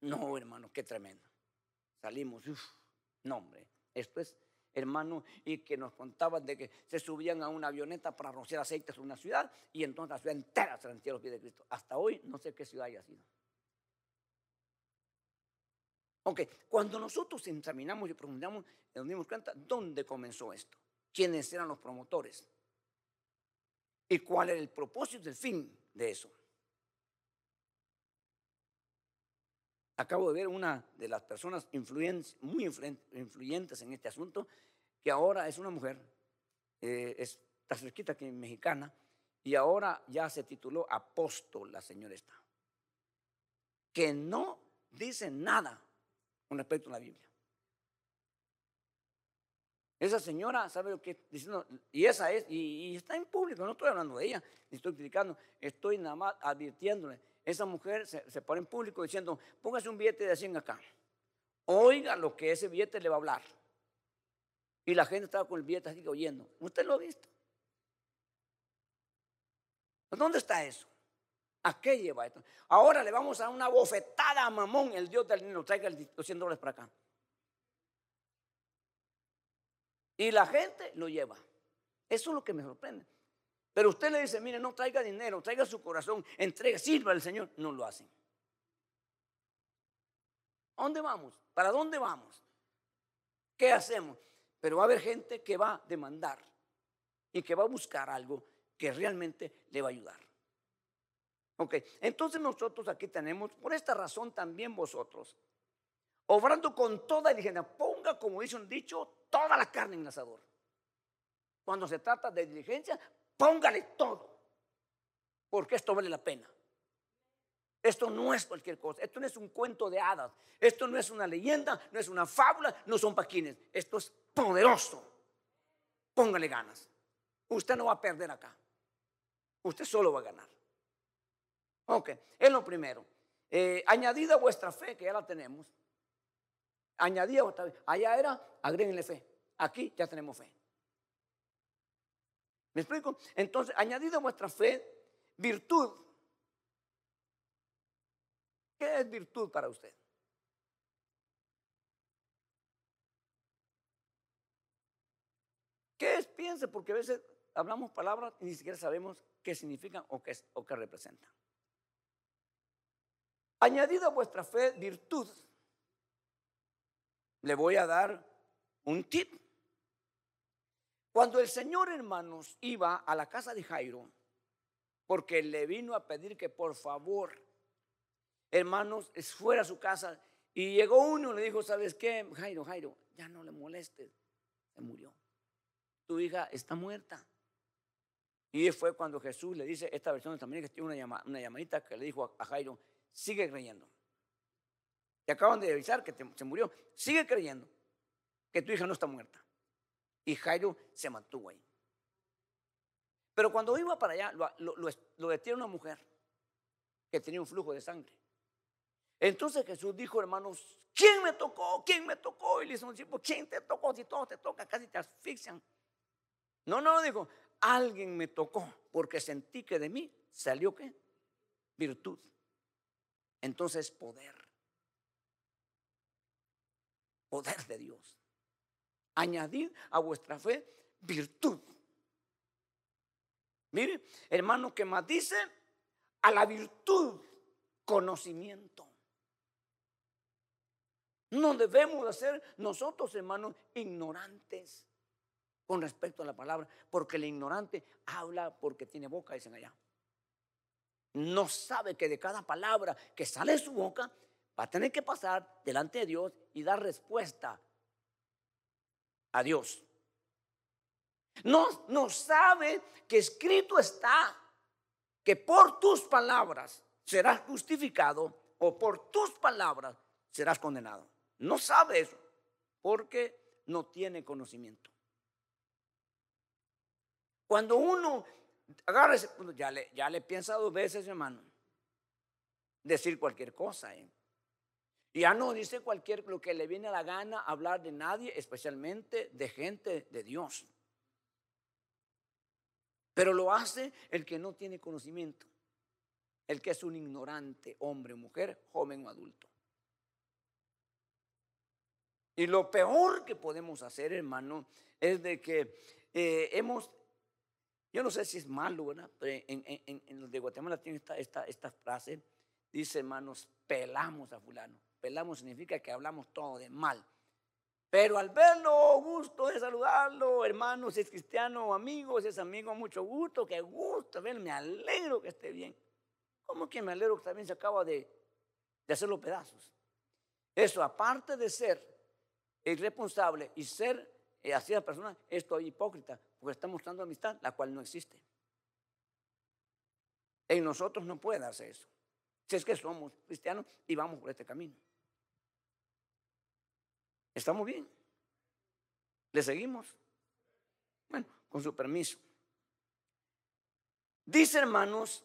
B: No, hermano, qué tremendo. Salimos, uff, no, hombre, esto es, hermano, y que nos contaban de que se subían a una avioneta para rociar aceites en una ciudad y entonces la ciudad entera se rendía a los pies de Cristo. Hasta hoy no sé qué ciudad haya sido. Ok, cuando nosotros examinamos y preguntamos, nos dimos cuenta dónde comenzó esto, quiénes eran los promotores y cuál era el propósito, el fin de eso. Acabo de ver una de las personas muy influyentes en este asunto, que ahora es una mujer, eh, está cerquita que mexicana, y ahora ya se tituló apóstol la señora esta, que no dice nada con respecto a la Biblia. Esa señora sabe lo que diciendo, y esa es, y, está en público, no estoy hablando de ella, ni estoy criticando, estoy nada más advirtiéndole. Esa mujer se, pone en público diciendo, póngase un billete de 100 acá, oiga lo que ese billete le va a hablar. Y la gente estaba con el billete así oyendo. ¿Usted lo ha visto? ¿Dónde está eso? ¿A qué lleva esto? Ahora le vamos a una bofetada a Mamón, el Dios del dinero. Traiga los 100 dólares para acá. Y la gente lo lleva. Eso es lo que me sorprende. Pero usted le dice, mire, no traiga dinero, traiga su corazón, entregue, sirva al Señor. No lo hacen. ¿A dónde vamos? ¿Para dónde vamos? ¿Qué hacemos? Pero va a haber gente que va a demandar y que va a buscar algo que realmente le va a ayudar. Ok, entonces nosotros aquí tenemos, por esta razón también vosotros, obrando con toda diligencia. Ponga, como dice un dicho, toda la carne en el asador. Cuando se trata de diligencia, póngale todo. Porque esto vale la pena. Esto no es cualquier cosa. Esto no es un cuento de hadas. Esto no es una leyenda, no es una fábula, no son paquines. Esto es poderoso. Póngale ganas. Usted no va a perder acá. Usted solo va a ganar. Ok, es lo primero. Eh, añadida vuestra fe, que ya la tenemos, añadía otra vez. Allá era, agréguenle fe. Aquí ya tenemos fe. ¿Me explico? Entonces, añadido vuestra fe, virtud. ¿Qué es virtud para usted? ¿Qué es? Piense, porque a veces hablamos palabras y ni siquiera sabemos qué significan o qué, o qué representan. Añadida vuestra fe, virtud le voy a dar un tip. Cuando el Señor, hermanos, iba a la casa de Jairo, porque le vino a pedir que por favor, hermanos, fuera a su casa, y llegó uno y le dijo, ¿sabes qué? Jairo, Jairo, ya no le molestes, se murió. Tu hija está muerta. Y fue cuando Jesús le dice, esta versión también que tiene una, una llamadita que le dijo a Jairo, sigue creyendo acaban de avisar que se murió. Sigue creyendo que tu hija no está muerta. Y Jairo se mantuvo ahí. Pero cuando iba para allá, lo, detiene una mujer que tenía un flujo de sangre. Entonces Jesús dijo, hermanos, ¿quién me tocó? ¿Quién me tocó? Y le dice ¿quién te tocó? Si todo te toca, casi te asfixian. No, no, dijo, alguien me tocó porque sentí que de mí salió qué? Virtud. Entonces poder poder de Dios. Añadid a vuestra fe virtud. Mire, hermano, que más dice a la virtud conocimiento. No debemos de ser nosotros, hermanos, ignorantes. con respecto a la palabra, porque el ignorante habla porque tiene boca, dicen allá. No sabe que de cada palabra que sale de su boca va a tener que pasar delante de Dios y dar respuesta a Dios. No, no sabe que escrito está que por tus palabras serás justificado o por tus palabras serás condenado. No sabe eso porque no tiene conocimiento. Cuando uno agarra ese ya le, ya le piensa dos veces, hermano, decir cualquier cosa. ¿eh? Ya no dice cualquier lo que le viene a la gana hablar de nadie, especialmente de gente de Dios. Pero lo hace el que no tiene conocimiento, el que es un ignorante, hombre, mujer, joven o adulto. Y lo peor que podemos hacer, hermano, es de que eh, hemos, yo no sé si es malo, ¿verdad? Pero en, los de Guatemala tiene esta, esta, esta frase, dice, hermanos, pelamos a fulano. Pelamos significa que hablamos todo de mal. Pero al verlo, gusto de saludarlo, hermano, si es cristiano amigo, si es amigo, mucho gusto, qué gusto verlo, me alegro que esté bien. ¿Cómo que me alegro que también se acaba de, de hacer los pedazos? Eso, aparte de ser irresponsable y ser eh, así la persona, esto es hipócrita, porque está mostrando amistad, la cual no existe. En nosotros no puede hacer eso. Si es que somos cristianos y vamos por este camino. ¿Estamos bien? ¿Le seguimos? Bueno, con su permiso. Dice, hermanos,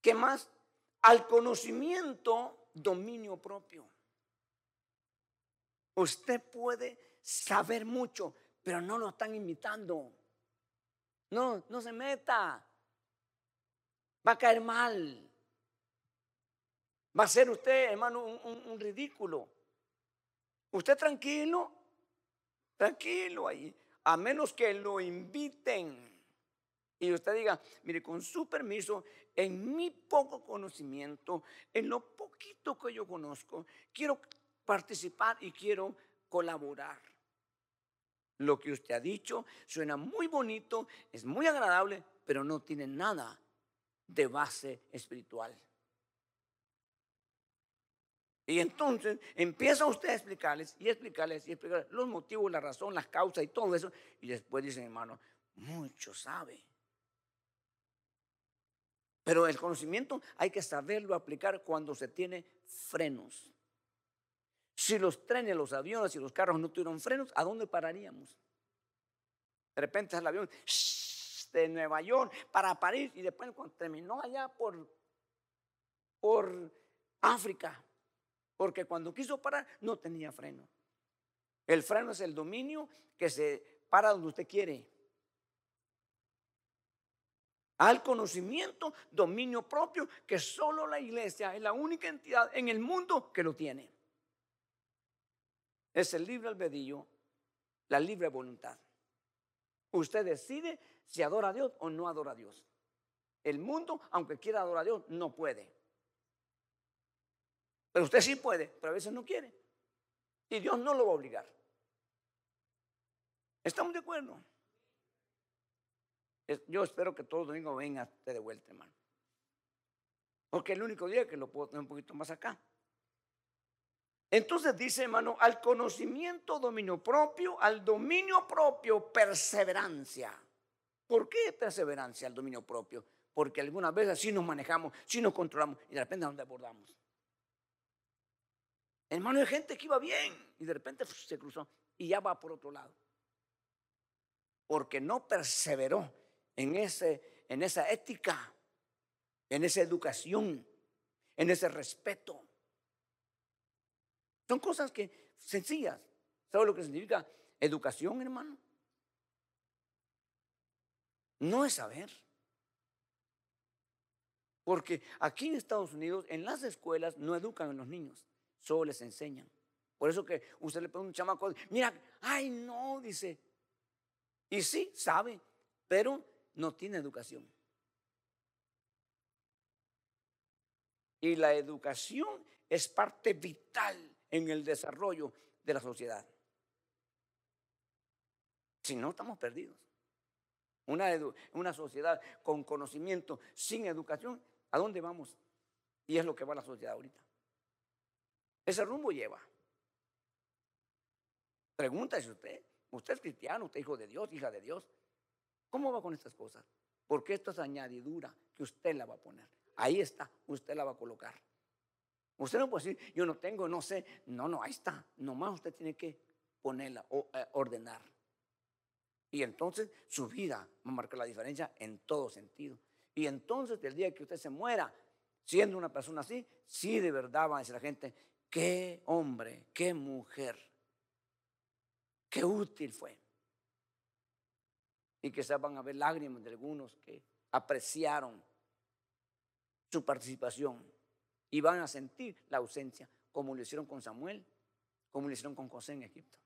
B: que más al conocimiento, dominio propio. Usted puede saber mucho, pero no lo están imitando. No, no se meta. Va a caer mal. Va a ser usted, hermano, un ridículo. Usted tranquilo, tranquilo ahí, a menos que lo inviten. Y usted diga, mire, con su permiso, en mi poco conocimiento, en lo poquito que yo conozco, quiero participar y quiero colaborar. Lo que usted ha dicho suena muy bonito, es muy agradable, pero no tiene nada de base espiritual. Y entonces empieza usted a explicarles y explicarles y explicarles los motivos, la razón, las causas y todo eso. Y después dicen, hermano, mucho sabe. Pero el conocimiento hay que saberlo aplicar cuando se tiene frenos. Si los trenes, los aviones y los carros no tuvieron frenos, ¿a dónde pararíamos? De repente el avión de Nueva York para París y después cuando terminó allá por, por África, porque cuando quiso parar no tenía freno. El freno es el dominio que se para donde usted quiere. Al conocimiento, dominio propio, que solo la iglesia es la única entidad en el mundo que lo tiene. Es el libre albedrío, la libre voluntad. Usted decide si adora a Dios o no adora a Dios. El mundo, aunque quiera adorar a Dios, no puede. Pero usted sí puede, pero a veces no quiere. Y Dios no lo va a obligar. ¿Estamos de acuerdo? Yo espero que todo domingo venga usted de vuelta, hermano. Porque es el único día que lo puedo tener un poquito más acá. Entonces dice, hermano, al conocimiento dominio propio, al dominio propio perseverancia. ¿Por qué perseverancia al dominio propio? Porque algunas veces sí nos manejamos, sí nos controlamos y de repente a dónde abordamos. Hermano, hay gente que iba bien y de repente se cruzó y ya va por otro lado. Porque no perseveró en, ese, en esa ética, en esa educación, en ese respeto. Son cosas que sencillas. ¿Sabe lo que significa educación, hermano? No es saber. Porque aquí en Estados Unidos, en las escuelas, no educan a los niños. Solo les enseñan. Por eso que usted le pone un chamaco, mira, ay no, dice. Y sí, sabe, pero no tiene educación. Y la educación es parte vital en el desarrollo de la sociedad. Si no, estamos perdidos. Una, una sociedad con conocimiento, sin educación, ¿a dónde vamos? Y es lo que va la sociedad ahorita. Ese rumbo lleva. Pregúntese usted, usted es cristiano, usted es hijo de Dios, hija de Dios. ¿Cómo va con estas cosas? Porque esto es añadidura que usted la va a poner. Ahí está, usted la va a colocar. Usted no puede decir, yo no tengo, no sé. No, no, ahí está. Nomás usted tiene que ponerla, o, eh, ordenar. Y entonces su vida va a marcar la diferencia en todo sentido. Y entonces el día que usted se muera, siendo una persona así, sí de verdad va a decir la gente, qué hombre, qué mujer, qué útil fue. Y se van a ver lágrimas de algunos que apreciaron su participación y van a sentir la ausencia, como lo hicieron con Samuel, como lo hicieron con José en Egipto.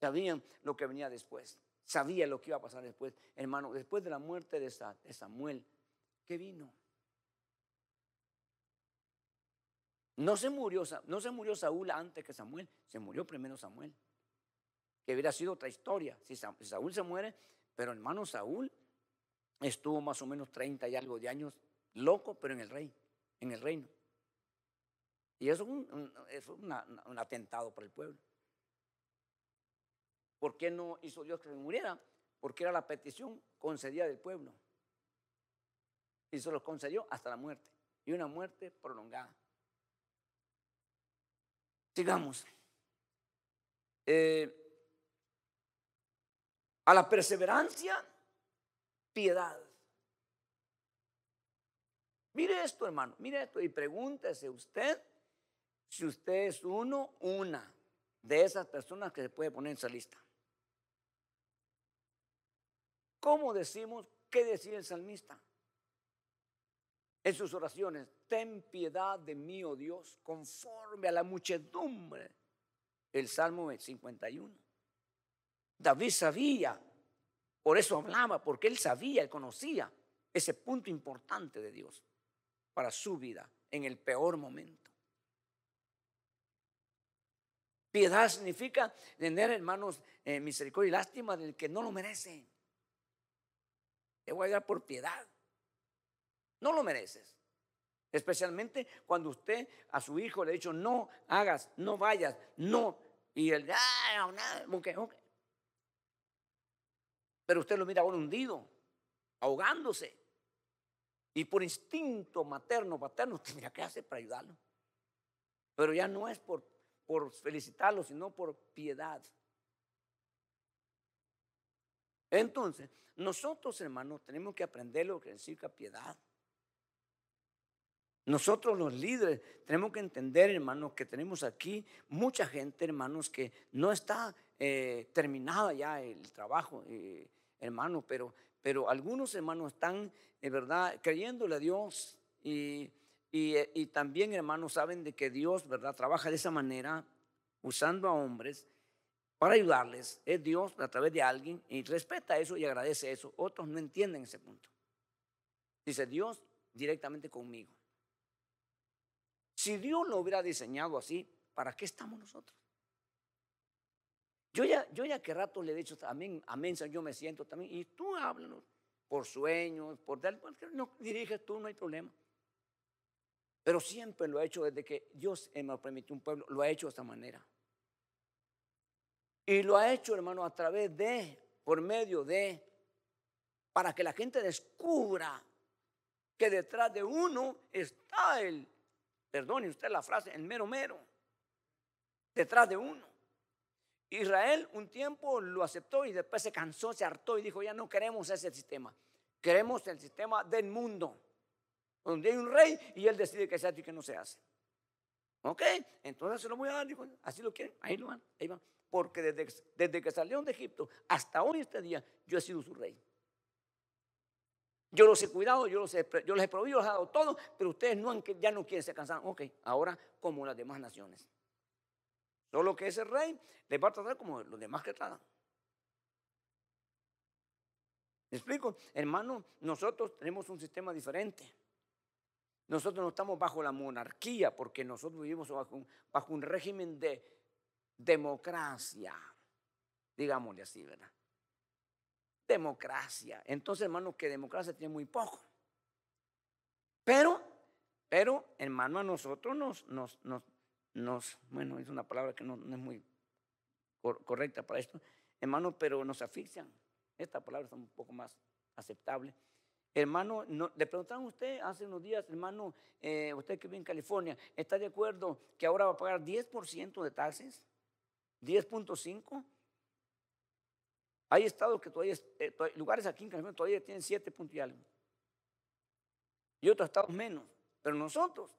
B: Sabían lo que venía después, sabían lo que iba a pasar después. Hermano, después de la muerte de Samuel, ¿qué vino? No se, murió, no se murió Saúl antes que Samuel, se murió primero Samuel. Que hubiera sido otra historia. Si Saúl se muere, pero hermano Saúl estuvo más o menos 30 y algo de años loco, pero en el rey, en el reino. Y eso es un, atentado para el pueblo. ¿Por qué no hizo Dios que se muriera? Porque era la petición concedida del pueblo. Y se los concedió hasta la muerte. Y una muerte prolongada. Sigamos. Eh, a la perseverancia, piedad. Mire esto, hermano, mire esto y pregúntese usted si usted es uno, una de esas personas que se puede poner en esa lista. ¿Cómo decimos qué decía el salmista? En sus oraciones, ten piedad de mí, oh Dios, conforme a la muchedumbre. El Salmo 51. David sabía, por eso hablaba, porque él sabía, él conocía ese punto importante de Dios para su vida en el peor momento. Piedad significa tener, hermanos, eh, misericordia y lástima del que no lo merece. Voy a dar por piedad. No lo mereces. Especialmente cuando usted a su hijo le ha dicho, no hagas, no vayas, no. Y él, ah, no, okay, okay. Pero usted lo mira ahora hundido, ahogándose. Y por instinto materno, paterno, usted mira qué hace para ayudarlo. Pero ya no es por, por felicitarlo, sino por piedad. Entonces, nosotros, hermanos, tenemos que aprender lo que significa piedad. Nosotros los líderes tenemos que entender, hermanos, que tenemos aquí mucha gente, hermanos, que no está eh, terminada ya el trabajo, eh, hermano, pero, pero algunos hermanos están verdad, creyéndole a Dios y, y, también, hermanos, saben de que Dios, ¿verdad?, trabaja de esa manera, usando a hombres para ayudarles. Es Dios a través de alguien y respeta eso y agradece eso. Otros no entienden ese punto. Dice Dios directamente conmigo. Si Dios lo hubiera diseñado así, ¿para qué estamos nosotros? Yo ya, yo ya que rato le he dicho, amén, amén, yo me siento también, y tú háblanos por sueños, por tal, no diriges tú, no hay problema. Pero siempre lo ha hecho desde que Dios me permitió un pueblo, lo ha hecho de esta manera. Y lo ha hecho, hermano, a través de, por medio de, para que la gente descubra que detrás de uno está el, perdone usted la frase, el mero mero, detrás de uno. Israel un tiempo lo aceptó y después se cansó, se hartó y dijo, ya no queremos ese sistema. Queremos el sistema del mundo, donde hay un rey y él decide que se hace y que no se hace. ¿Ok? Entonces se lo voy a dar, dijo, así lo quieren, ahí lo van, ahí van. Porque desde, desde que salieron de Egipto hasta hoy, este día, yo he sido su rey. Yo los he cuidado, yo los he, yo les he prohibido, les he dado todo, pero ustedes no ya no quieren, se cansaron. Ok, ahora como las demás naciones. Solo que ese rey les va a tratar como los demás que tratan. ¿Me explico? Hermano, nosotros tenemos un sistema diferente. Nosotros no estamos bajo la monarquía porque nosotros vivimos bajo un, bajo un régimen de democracia. digámosle así, ¿verdad? Democracia. Entonces, hermano, que democracia tiene muy poco. Pero, pero, hermano, a nosotros nos, nos, nos, bueno, es una palabra que no, es muy correcta para esto, hermano, pero nos asfixian. Esta palabra es un poco más aceptable. Hermano, le preguntaron a usted hace unos días, hermano, eh, usted que vive en California, ¿está de acuerdo que ahora va a pagar 10% de taxes? ¿10.5? Hay estados que todavía, eh, lugares aquí en California todavía tienen 7 puntos y algo. Y otros estados menos. Pero nosotros,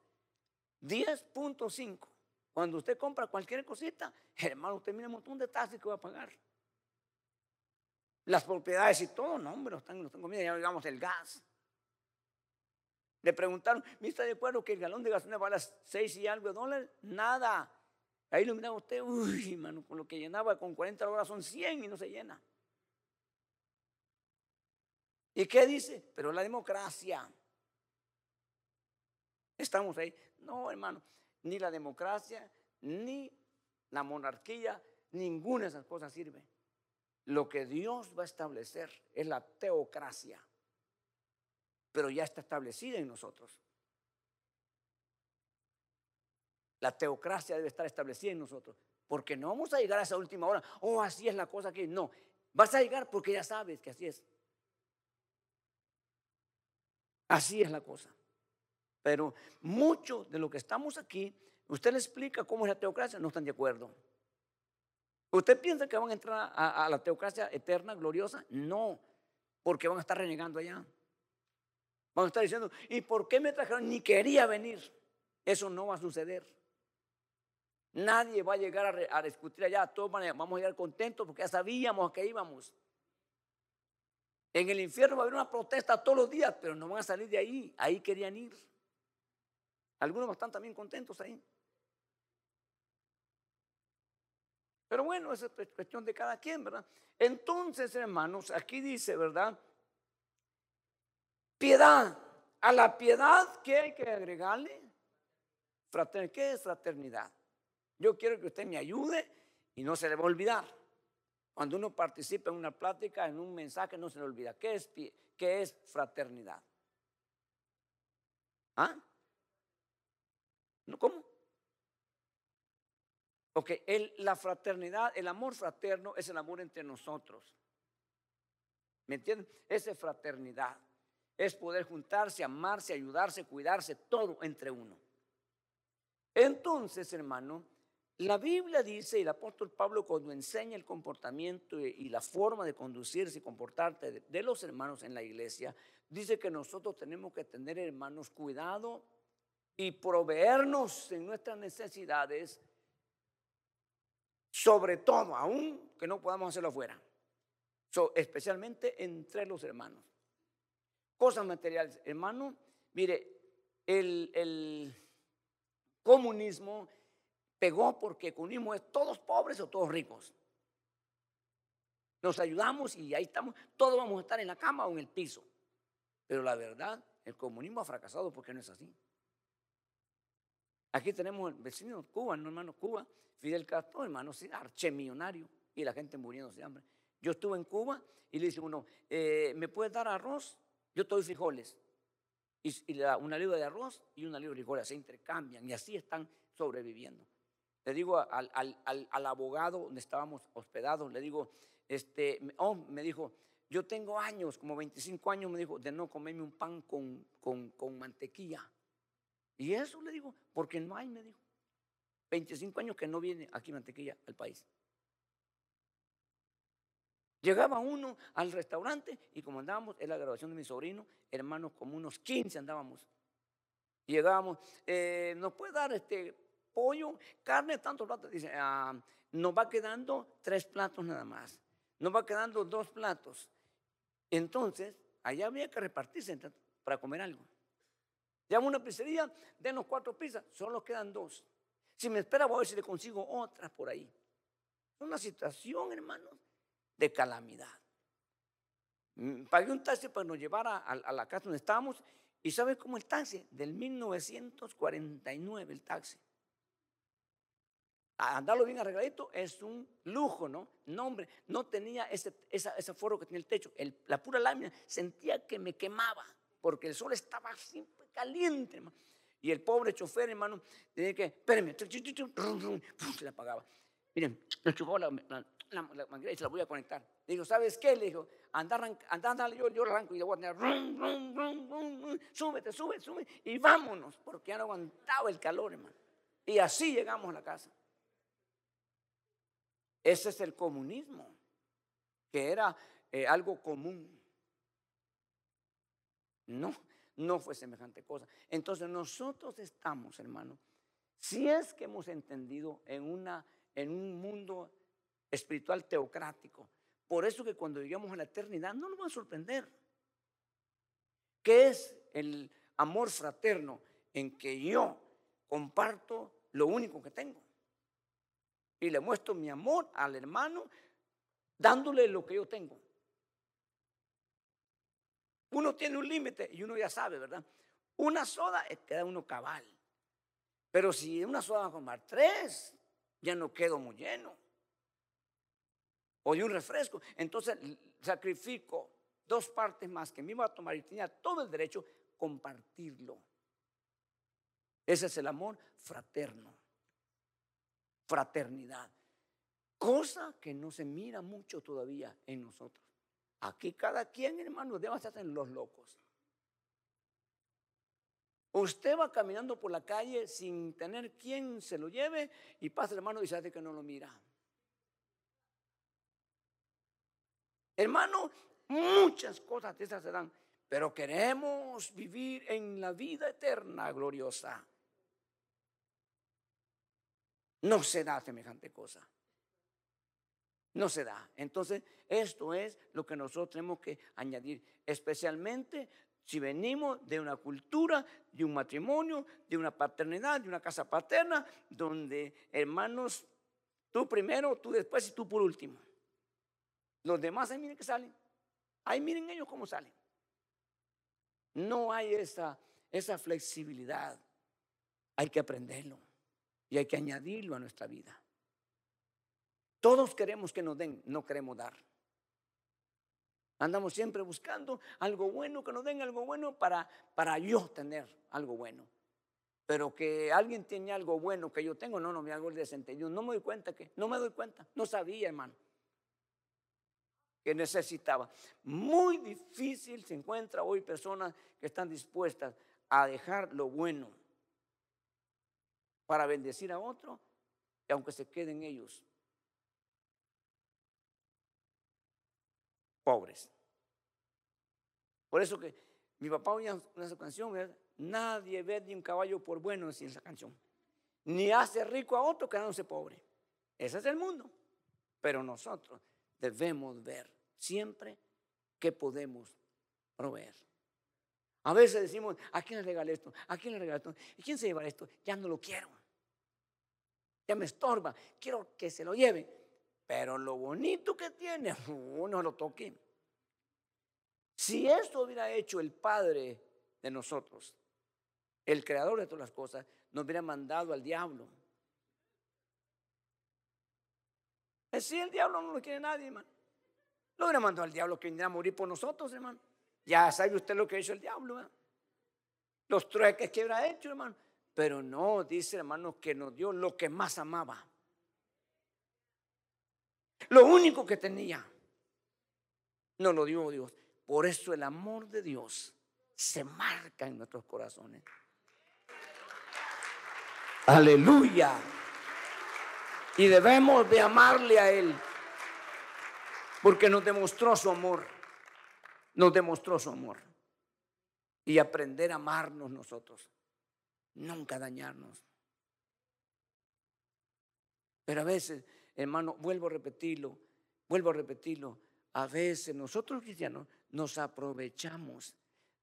B: 10.5. Cuando usted compra cualquier cosita, hermano, usted mira un montón de taxes que va a pagar. Las propiedades y todo, no, hombre, están, no están ya digamos el gas. Le preguntaron, ¿me está de acuerdo que el galón de gasolina vale 6 y algo de dólares? Nada. Ahí lo miraba usted, uy, hermano, con lo que llenaba con 40 horas son 100 y no se llena. ¿Y qué dice? Pero la democracia. Estamos ahí. No, hermano, ni la democracia, ni la monarquía, ninguna de esas cosas sirve. Lo que Dios va a establecer es la teocracia, pero ya está establecida en nosotros. La teocracia debe estar establecida en nosotros, porque no vamos a llegar a esa última hora, oh, así es la cosa que no. Vas a llegar porque ya sabes que así es. Así es la cosa. Pero mucho de lo que estamos aquí, usted le explica cómo es la teocracia, no están de acuerdo. ¿Usted piensa que van a entrar a, la teocracia eterna, gloriosa? No, porque van a estar renegando allá. Van a estar diciendo, ¿y por qué me trajeron? Ni quería venir. Eso no va a suceder. Nadie va a llegar a, discutir allá. Todos vamos a llegar contentos porque ya sabíamos a qué íbamos. En el infierno va a haber una protesta todos los días, pero no van a salir de ahí. Ahí querían ir. Algunos están también contentos ahí. Pero bueno, esa es cuestión de cada quien, ¿verdad? Entonces, hermanos, aquí dice, ¿verdad? Piedad. A la piedad, ¿qué hay que agregarle? ¿Qué es fraternidad? Yo quiero que usted me ayude y no se le va a olvidar. Cuando uno participa en una plática, en un mensaje, no se le olvida. ¿Qué es, qué es fraternidad? ¿Ah? ¿Cómo? Porque la fraternidad, el amor fraterno es el amor entre nosotros. ¿Me entienden? Esa es fraternidad. Es poder juntarse, amarse, ayudarse, cuidarse, todo entre uno. Entonces, hermano, la Biblia dice, y el apóstol Pablo cuando enseña el comportamiento y la forma de conducirse y comportarte de los hermanos en la iglesia, dice que nosotros tenemos que tener, hermanos, cuidado y proveernos en nuestras necesidades sobre todo, aún que no podamos hacerlo afuera, especialmente entre los hermanos. Cosas materiales, hermano, mire, el, el comunismo pegó porque comunismo es todos pobres o todos ricos. Nos ayudamos y ahí estamos, todos vamos a estar en la cama o en el piso. Pero la verdad, el comunismo ha fracasado porque no es así. Aquí tenemos el vecino Cuba, no hermano Cuba, Fidel Castro, hermano, archemillonario, y la gente muriéndose de hambre. Yo estuve en Cuba y le dice uno, eh, ¿me puedes dar arroz? Yo te doy frijoles. Y, le da una libra de arroz y una libra de frijoles, se intercambian y así están sobreviviendo. Le digo al, al, abogado donde estábamos hospedados, le digo, este, oh, me dijo, yo tengo años, como 25 años, me dijo, de no comerme un pan con, con, con mantequilla. Y eso le digo, porque no hay, me dijo. 25 años que no viene aquí mantequilla al país. Llegaba uno al restaurante y como andábamos, en la graduación de mi sobrino, hermanos, como unos 15 andábamos. Llegábamos, eh, ¿nos puede dar este pollo, carne, tantos platos? Dice, ah, nos va quedando tres platos nada más. Nos va quedando dos platos. Entonces, allá había que repartirse para comer algo. Llamo a una pizzería, denos cuatro pizzas, solo quedan dos. Si me espera, voy a ver si le consigo otras por ahí. Es una situación, hermano, de calamidad. Mm, pagué un taxi para nos llevara a, la casa donde estábamos. ¿Y sabes cómo el taxi? Del 1949 el taxi. Andarlo bien arregladito es un lujo, ¿no? No, hombre, no tenía ese, esa, ese foro que tenía el techo. la pura lámina sentía que me quemaba porque el sol estaba siempre caliente, hermano. Y el pobre chofer, hermano, tenía que, espérenme, se le apagaba. Miren, le chupó la, la, manguera y se la voy a conectar. Le digo, ¿sabes qué? Le dijo, anda, anda, yo, yo arranco y le voy a tener, súbete, sube, sube, y vámonos, porque ya no aguantaba el calor, hermano. Y así llegamos a la casa. Ese es el comunismo, que era eh, algo común. No, no fue semejante cosa. Entonces nosotros estamos, hermano, si es que hemos entendido en, una, en un mundo espiritual teocrático, por eso que cuando lleguemos a la eternidad no nos va a sorprender. ¿Qué es el amor fraterno en que yo comparto lo único que tengo? Y le muestro mi amor al hermano dándole lo que yo tengo. Uno tiene un límite y uno ya sabe, ¿verdad? Una soda queda uno cabal. Pero si una soda va a tomar tres, ya no quedo muy lleno. O de un refresco. Entonces sacrifico dos partes más que me iba a tomar y tenía todo el derecho compartirlo. Ese es el amor fraterno. Fraternidad. Cosa que no se mira mucho todavía en nosotros. Aquí cada quien, hermano, debe hacer los locos. Usted va caminando por la calle sin tener quien se lo lleve y pasa hermano y sabe que no lo mira. Hermano, muchas cosas de esas se dan, pero queremos vivir en la vida eterna gloriosa. No se da semejante cosa. No se da. Entonces, esto es lo que nosotros tenemos que añadir, especialmente si venimos de una cultura, de un matrimonio, de una paternidad, de una casa paterna, donde hermanos, tú primero, tú después y tú por último. Los demás ahí miren que salen. Ahí miren ellos cómo salen. No hay esa, esa flexibilidad. Hay que aprenderlo y hay que añadirlo a nuestra vida. Todos queremos que nos den, no queremos dar. Andamos siempre buscando algo bueno, que nos den algo bueno para, para yo tener algo bueno. Pero que alguien tiene algo bueno que yo tengo, no, no me hago el decente. Yo no me doy cuenta que, no me doy cuenta, no sabía, hermano, que necesitaba. Muy difícil se encuentra hoy personas que están dispuestas a dejar lo bueno para bendecir a otro, y aunque se queden ellos pobres. Por eso que mi papá oía esa canción, nadie vende un caballo por bueno, decía esa canción. Ni hace rico a otro quedándose pobre. Ese es el mundo. Pero nosotros debemos ver siempre que podemos proveer. A veces decimos, ¿a quién le regalé esto? ¿A quién le regalé esto? ¿Y quién se lleva esto? Ya no lo quiero. Ya me estorba. Quiero que se lo lleve. Pero lo bonito que tiene, uno lo toque. Si esto hubiera hecho el Padre de nosotros, el creador de todas las cosas, nos hubiera mandado al diablo. Si el diablo no lo quiere nadie, hermano. No hubiera mandado al diablo que viniera a morir por nosotros, hermano. Ya sabe usted lo que hizo el diablo, ¿verdad? Los trueques que hubiera hecho, hermano. Pero no, dice hermano, que nos dio lo que más amaba. Lo único que tenía. No lo dio Dios. Por eso el amor de Dios se marca en nuestros corazones. Aleluya. Y debemos de amarle a Él. Porque nos demostró su amor. Nos demostró su amor. Y aprender a amarnos nosotros. Nunca dañarnos. Pero a veces Hermano, vuelvo a repetirlo, vuelvo a repetirlo. A veces nosotros cristianos nos aprovechamos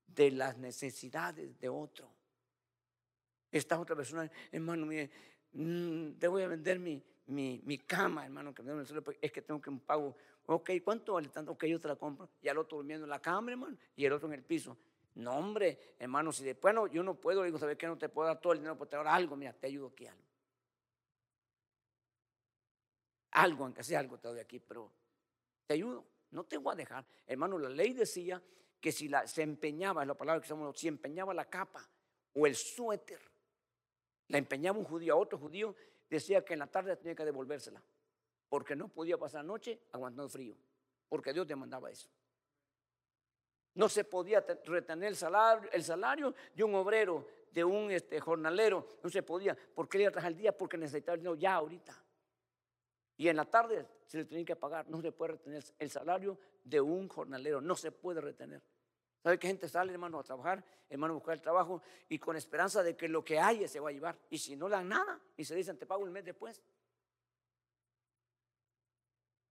B: de las necesidades de otro. Esta otra persona, hermano, mire, mm, te voy a vender mi, mi, cama, hermano, es que tengo que un pago. Ok, ¿cuánto vale tanto? Ok, yo te la compro. Y al otro durmiendo en la cama, hermano, y el otro en el piso. No, hombre, hermano, si después no, yo no puedo, digo, ¿sabes qué? No te puedo dar todo el dinero, pero te dar algo, mira, te ayudo aquí algo. Algo, aunque sea algo te doy aquí, pero te ayudo. No te voy a dejar. Hermano, la ley decía que si la, se empeñaba, es la palabra que usamos, si empeñaba la capa o el suéter, la empeñaba un judío a otro judío, decía que en la tarde tenía que devolvérsela, porque no podía pasar noche aguantando frío, porque Dios te mandaba eso. No se podía retener el salario, el salario de un obrero, de un este, jornalero, no se podía, porque él iba a trabajar el día porque necesitaba el dinero ya ahorita. Y en la tarde se le tenía que pagar, no se puede retener el salario de un jornalero, no se puede retener. ¿Sabe qué gente sale, hermano, a trabajar, hermano, a buscar el trabajo y con esperanza de que lo que haya se va a llevar? Y si no le dan nada y se dicen, te pago el mes después.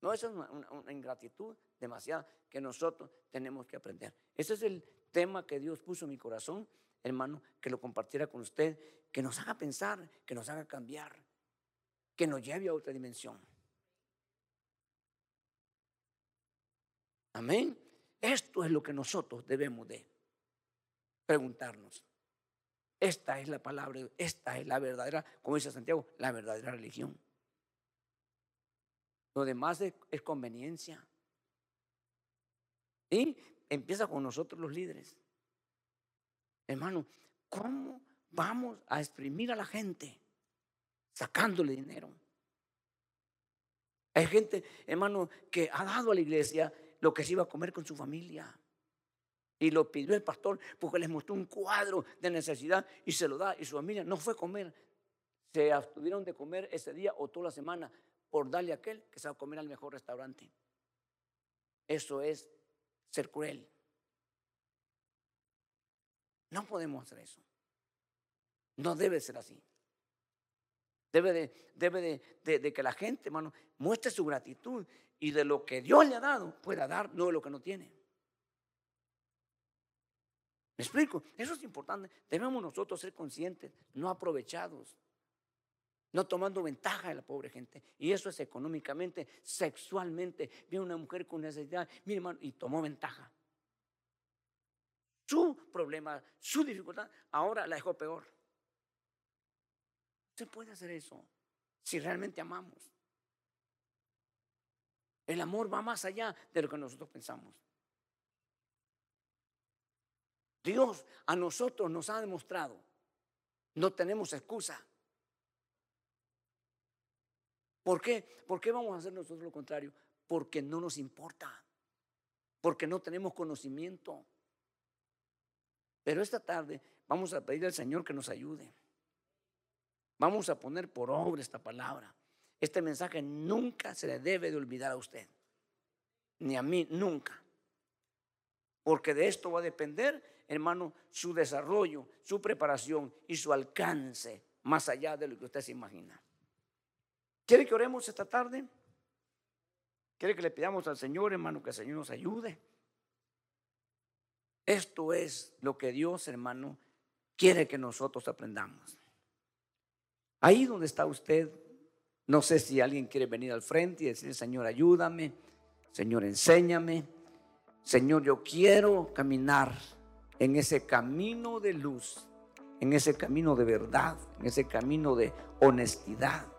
B: No, eso es una, ingratitud demasiada que nosotros tenemos que aprender. Ese es el tema que Dios puso en mi corazón, hermano, que lo compartiera con usted, que nos haga pensar, que nos haga cambiar, que nos lleve a otra dimensión. Amén. Esto es lo que nosotros debemos de preguntarnos. Esta es la palabra, esta es la verdadera, como dice Santiago, la verdadera religión. Lo demás es, conveniencia. Y empieza con nosotros los líderes. Hermano, ¿cómo vamos a exprimir a la gente sacándole dinero? Hay gente, hermano, que ha dado a la iglesia lo que se iba a comer con su familia. Y lo pidió el pastor porque les mostró un cuadro de necesidad y se lo da. Y su familia no fue a comer. Se abstuvieron de comer ese día o toda la semana por darle a aquel que se va a comer al mejor restaurante. Eso es ser cruel. No podemos hacer eso. No debe ser así. Debe de, debe de, que la gente, hermano, muestre su gratitud y de lo que Dios le ha dado pueda dar, no de lo que no tiene. ¿Me explico? Eso es importante. Debemos nosotros ser conscientes, no aprovechados, no tomando ventaja de la pobre gente. Y eso es económicamente, sexualmente. Viene una mujer con necesidad, mi hermano, y tomó ventaja. Su problema, su dificultad, ahora la dejó peor. Se puede hacer eso si realmente amamos. El amor va más allá de lo que nosotros pensamos. Dios a nosotros nos ha demostrado, no tenemos excusa. ¿Por qué? ¿Por qué vamos a hacer nosotros lo contrario? Porque no nos importa, porque no tenemos conocimiento. Pero esta tarde vamos a pedir al Señor que nos ayude. Vamos a poner por obra esta palabra. Este mensaje nunca se le debe de olvidar a usted, ni a mí, nunca. Porque de esto va a depender, hermano, su desarrollo, su preparación y su alcance más allá de lo que usted se imagina. ¿Quiere que oremos esta tarde? ¿Quiere que le pidamos al Señor, hermano, que el Señor nos ayude? Esto es lo que Dios, hermano, quiere que nosotros aprendamos. Ahí donde está usted, no sé si alguien quiere venir al frente y decir, Señor, ayúdame, Señor, enséñame, Señor, yo quiero caminar en ese camino de luz, en ese camino de verdad, en ese camino de honestidad.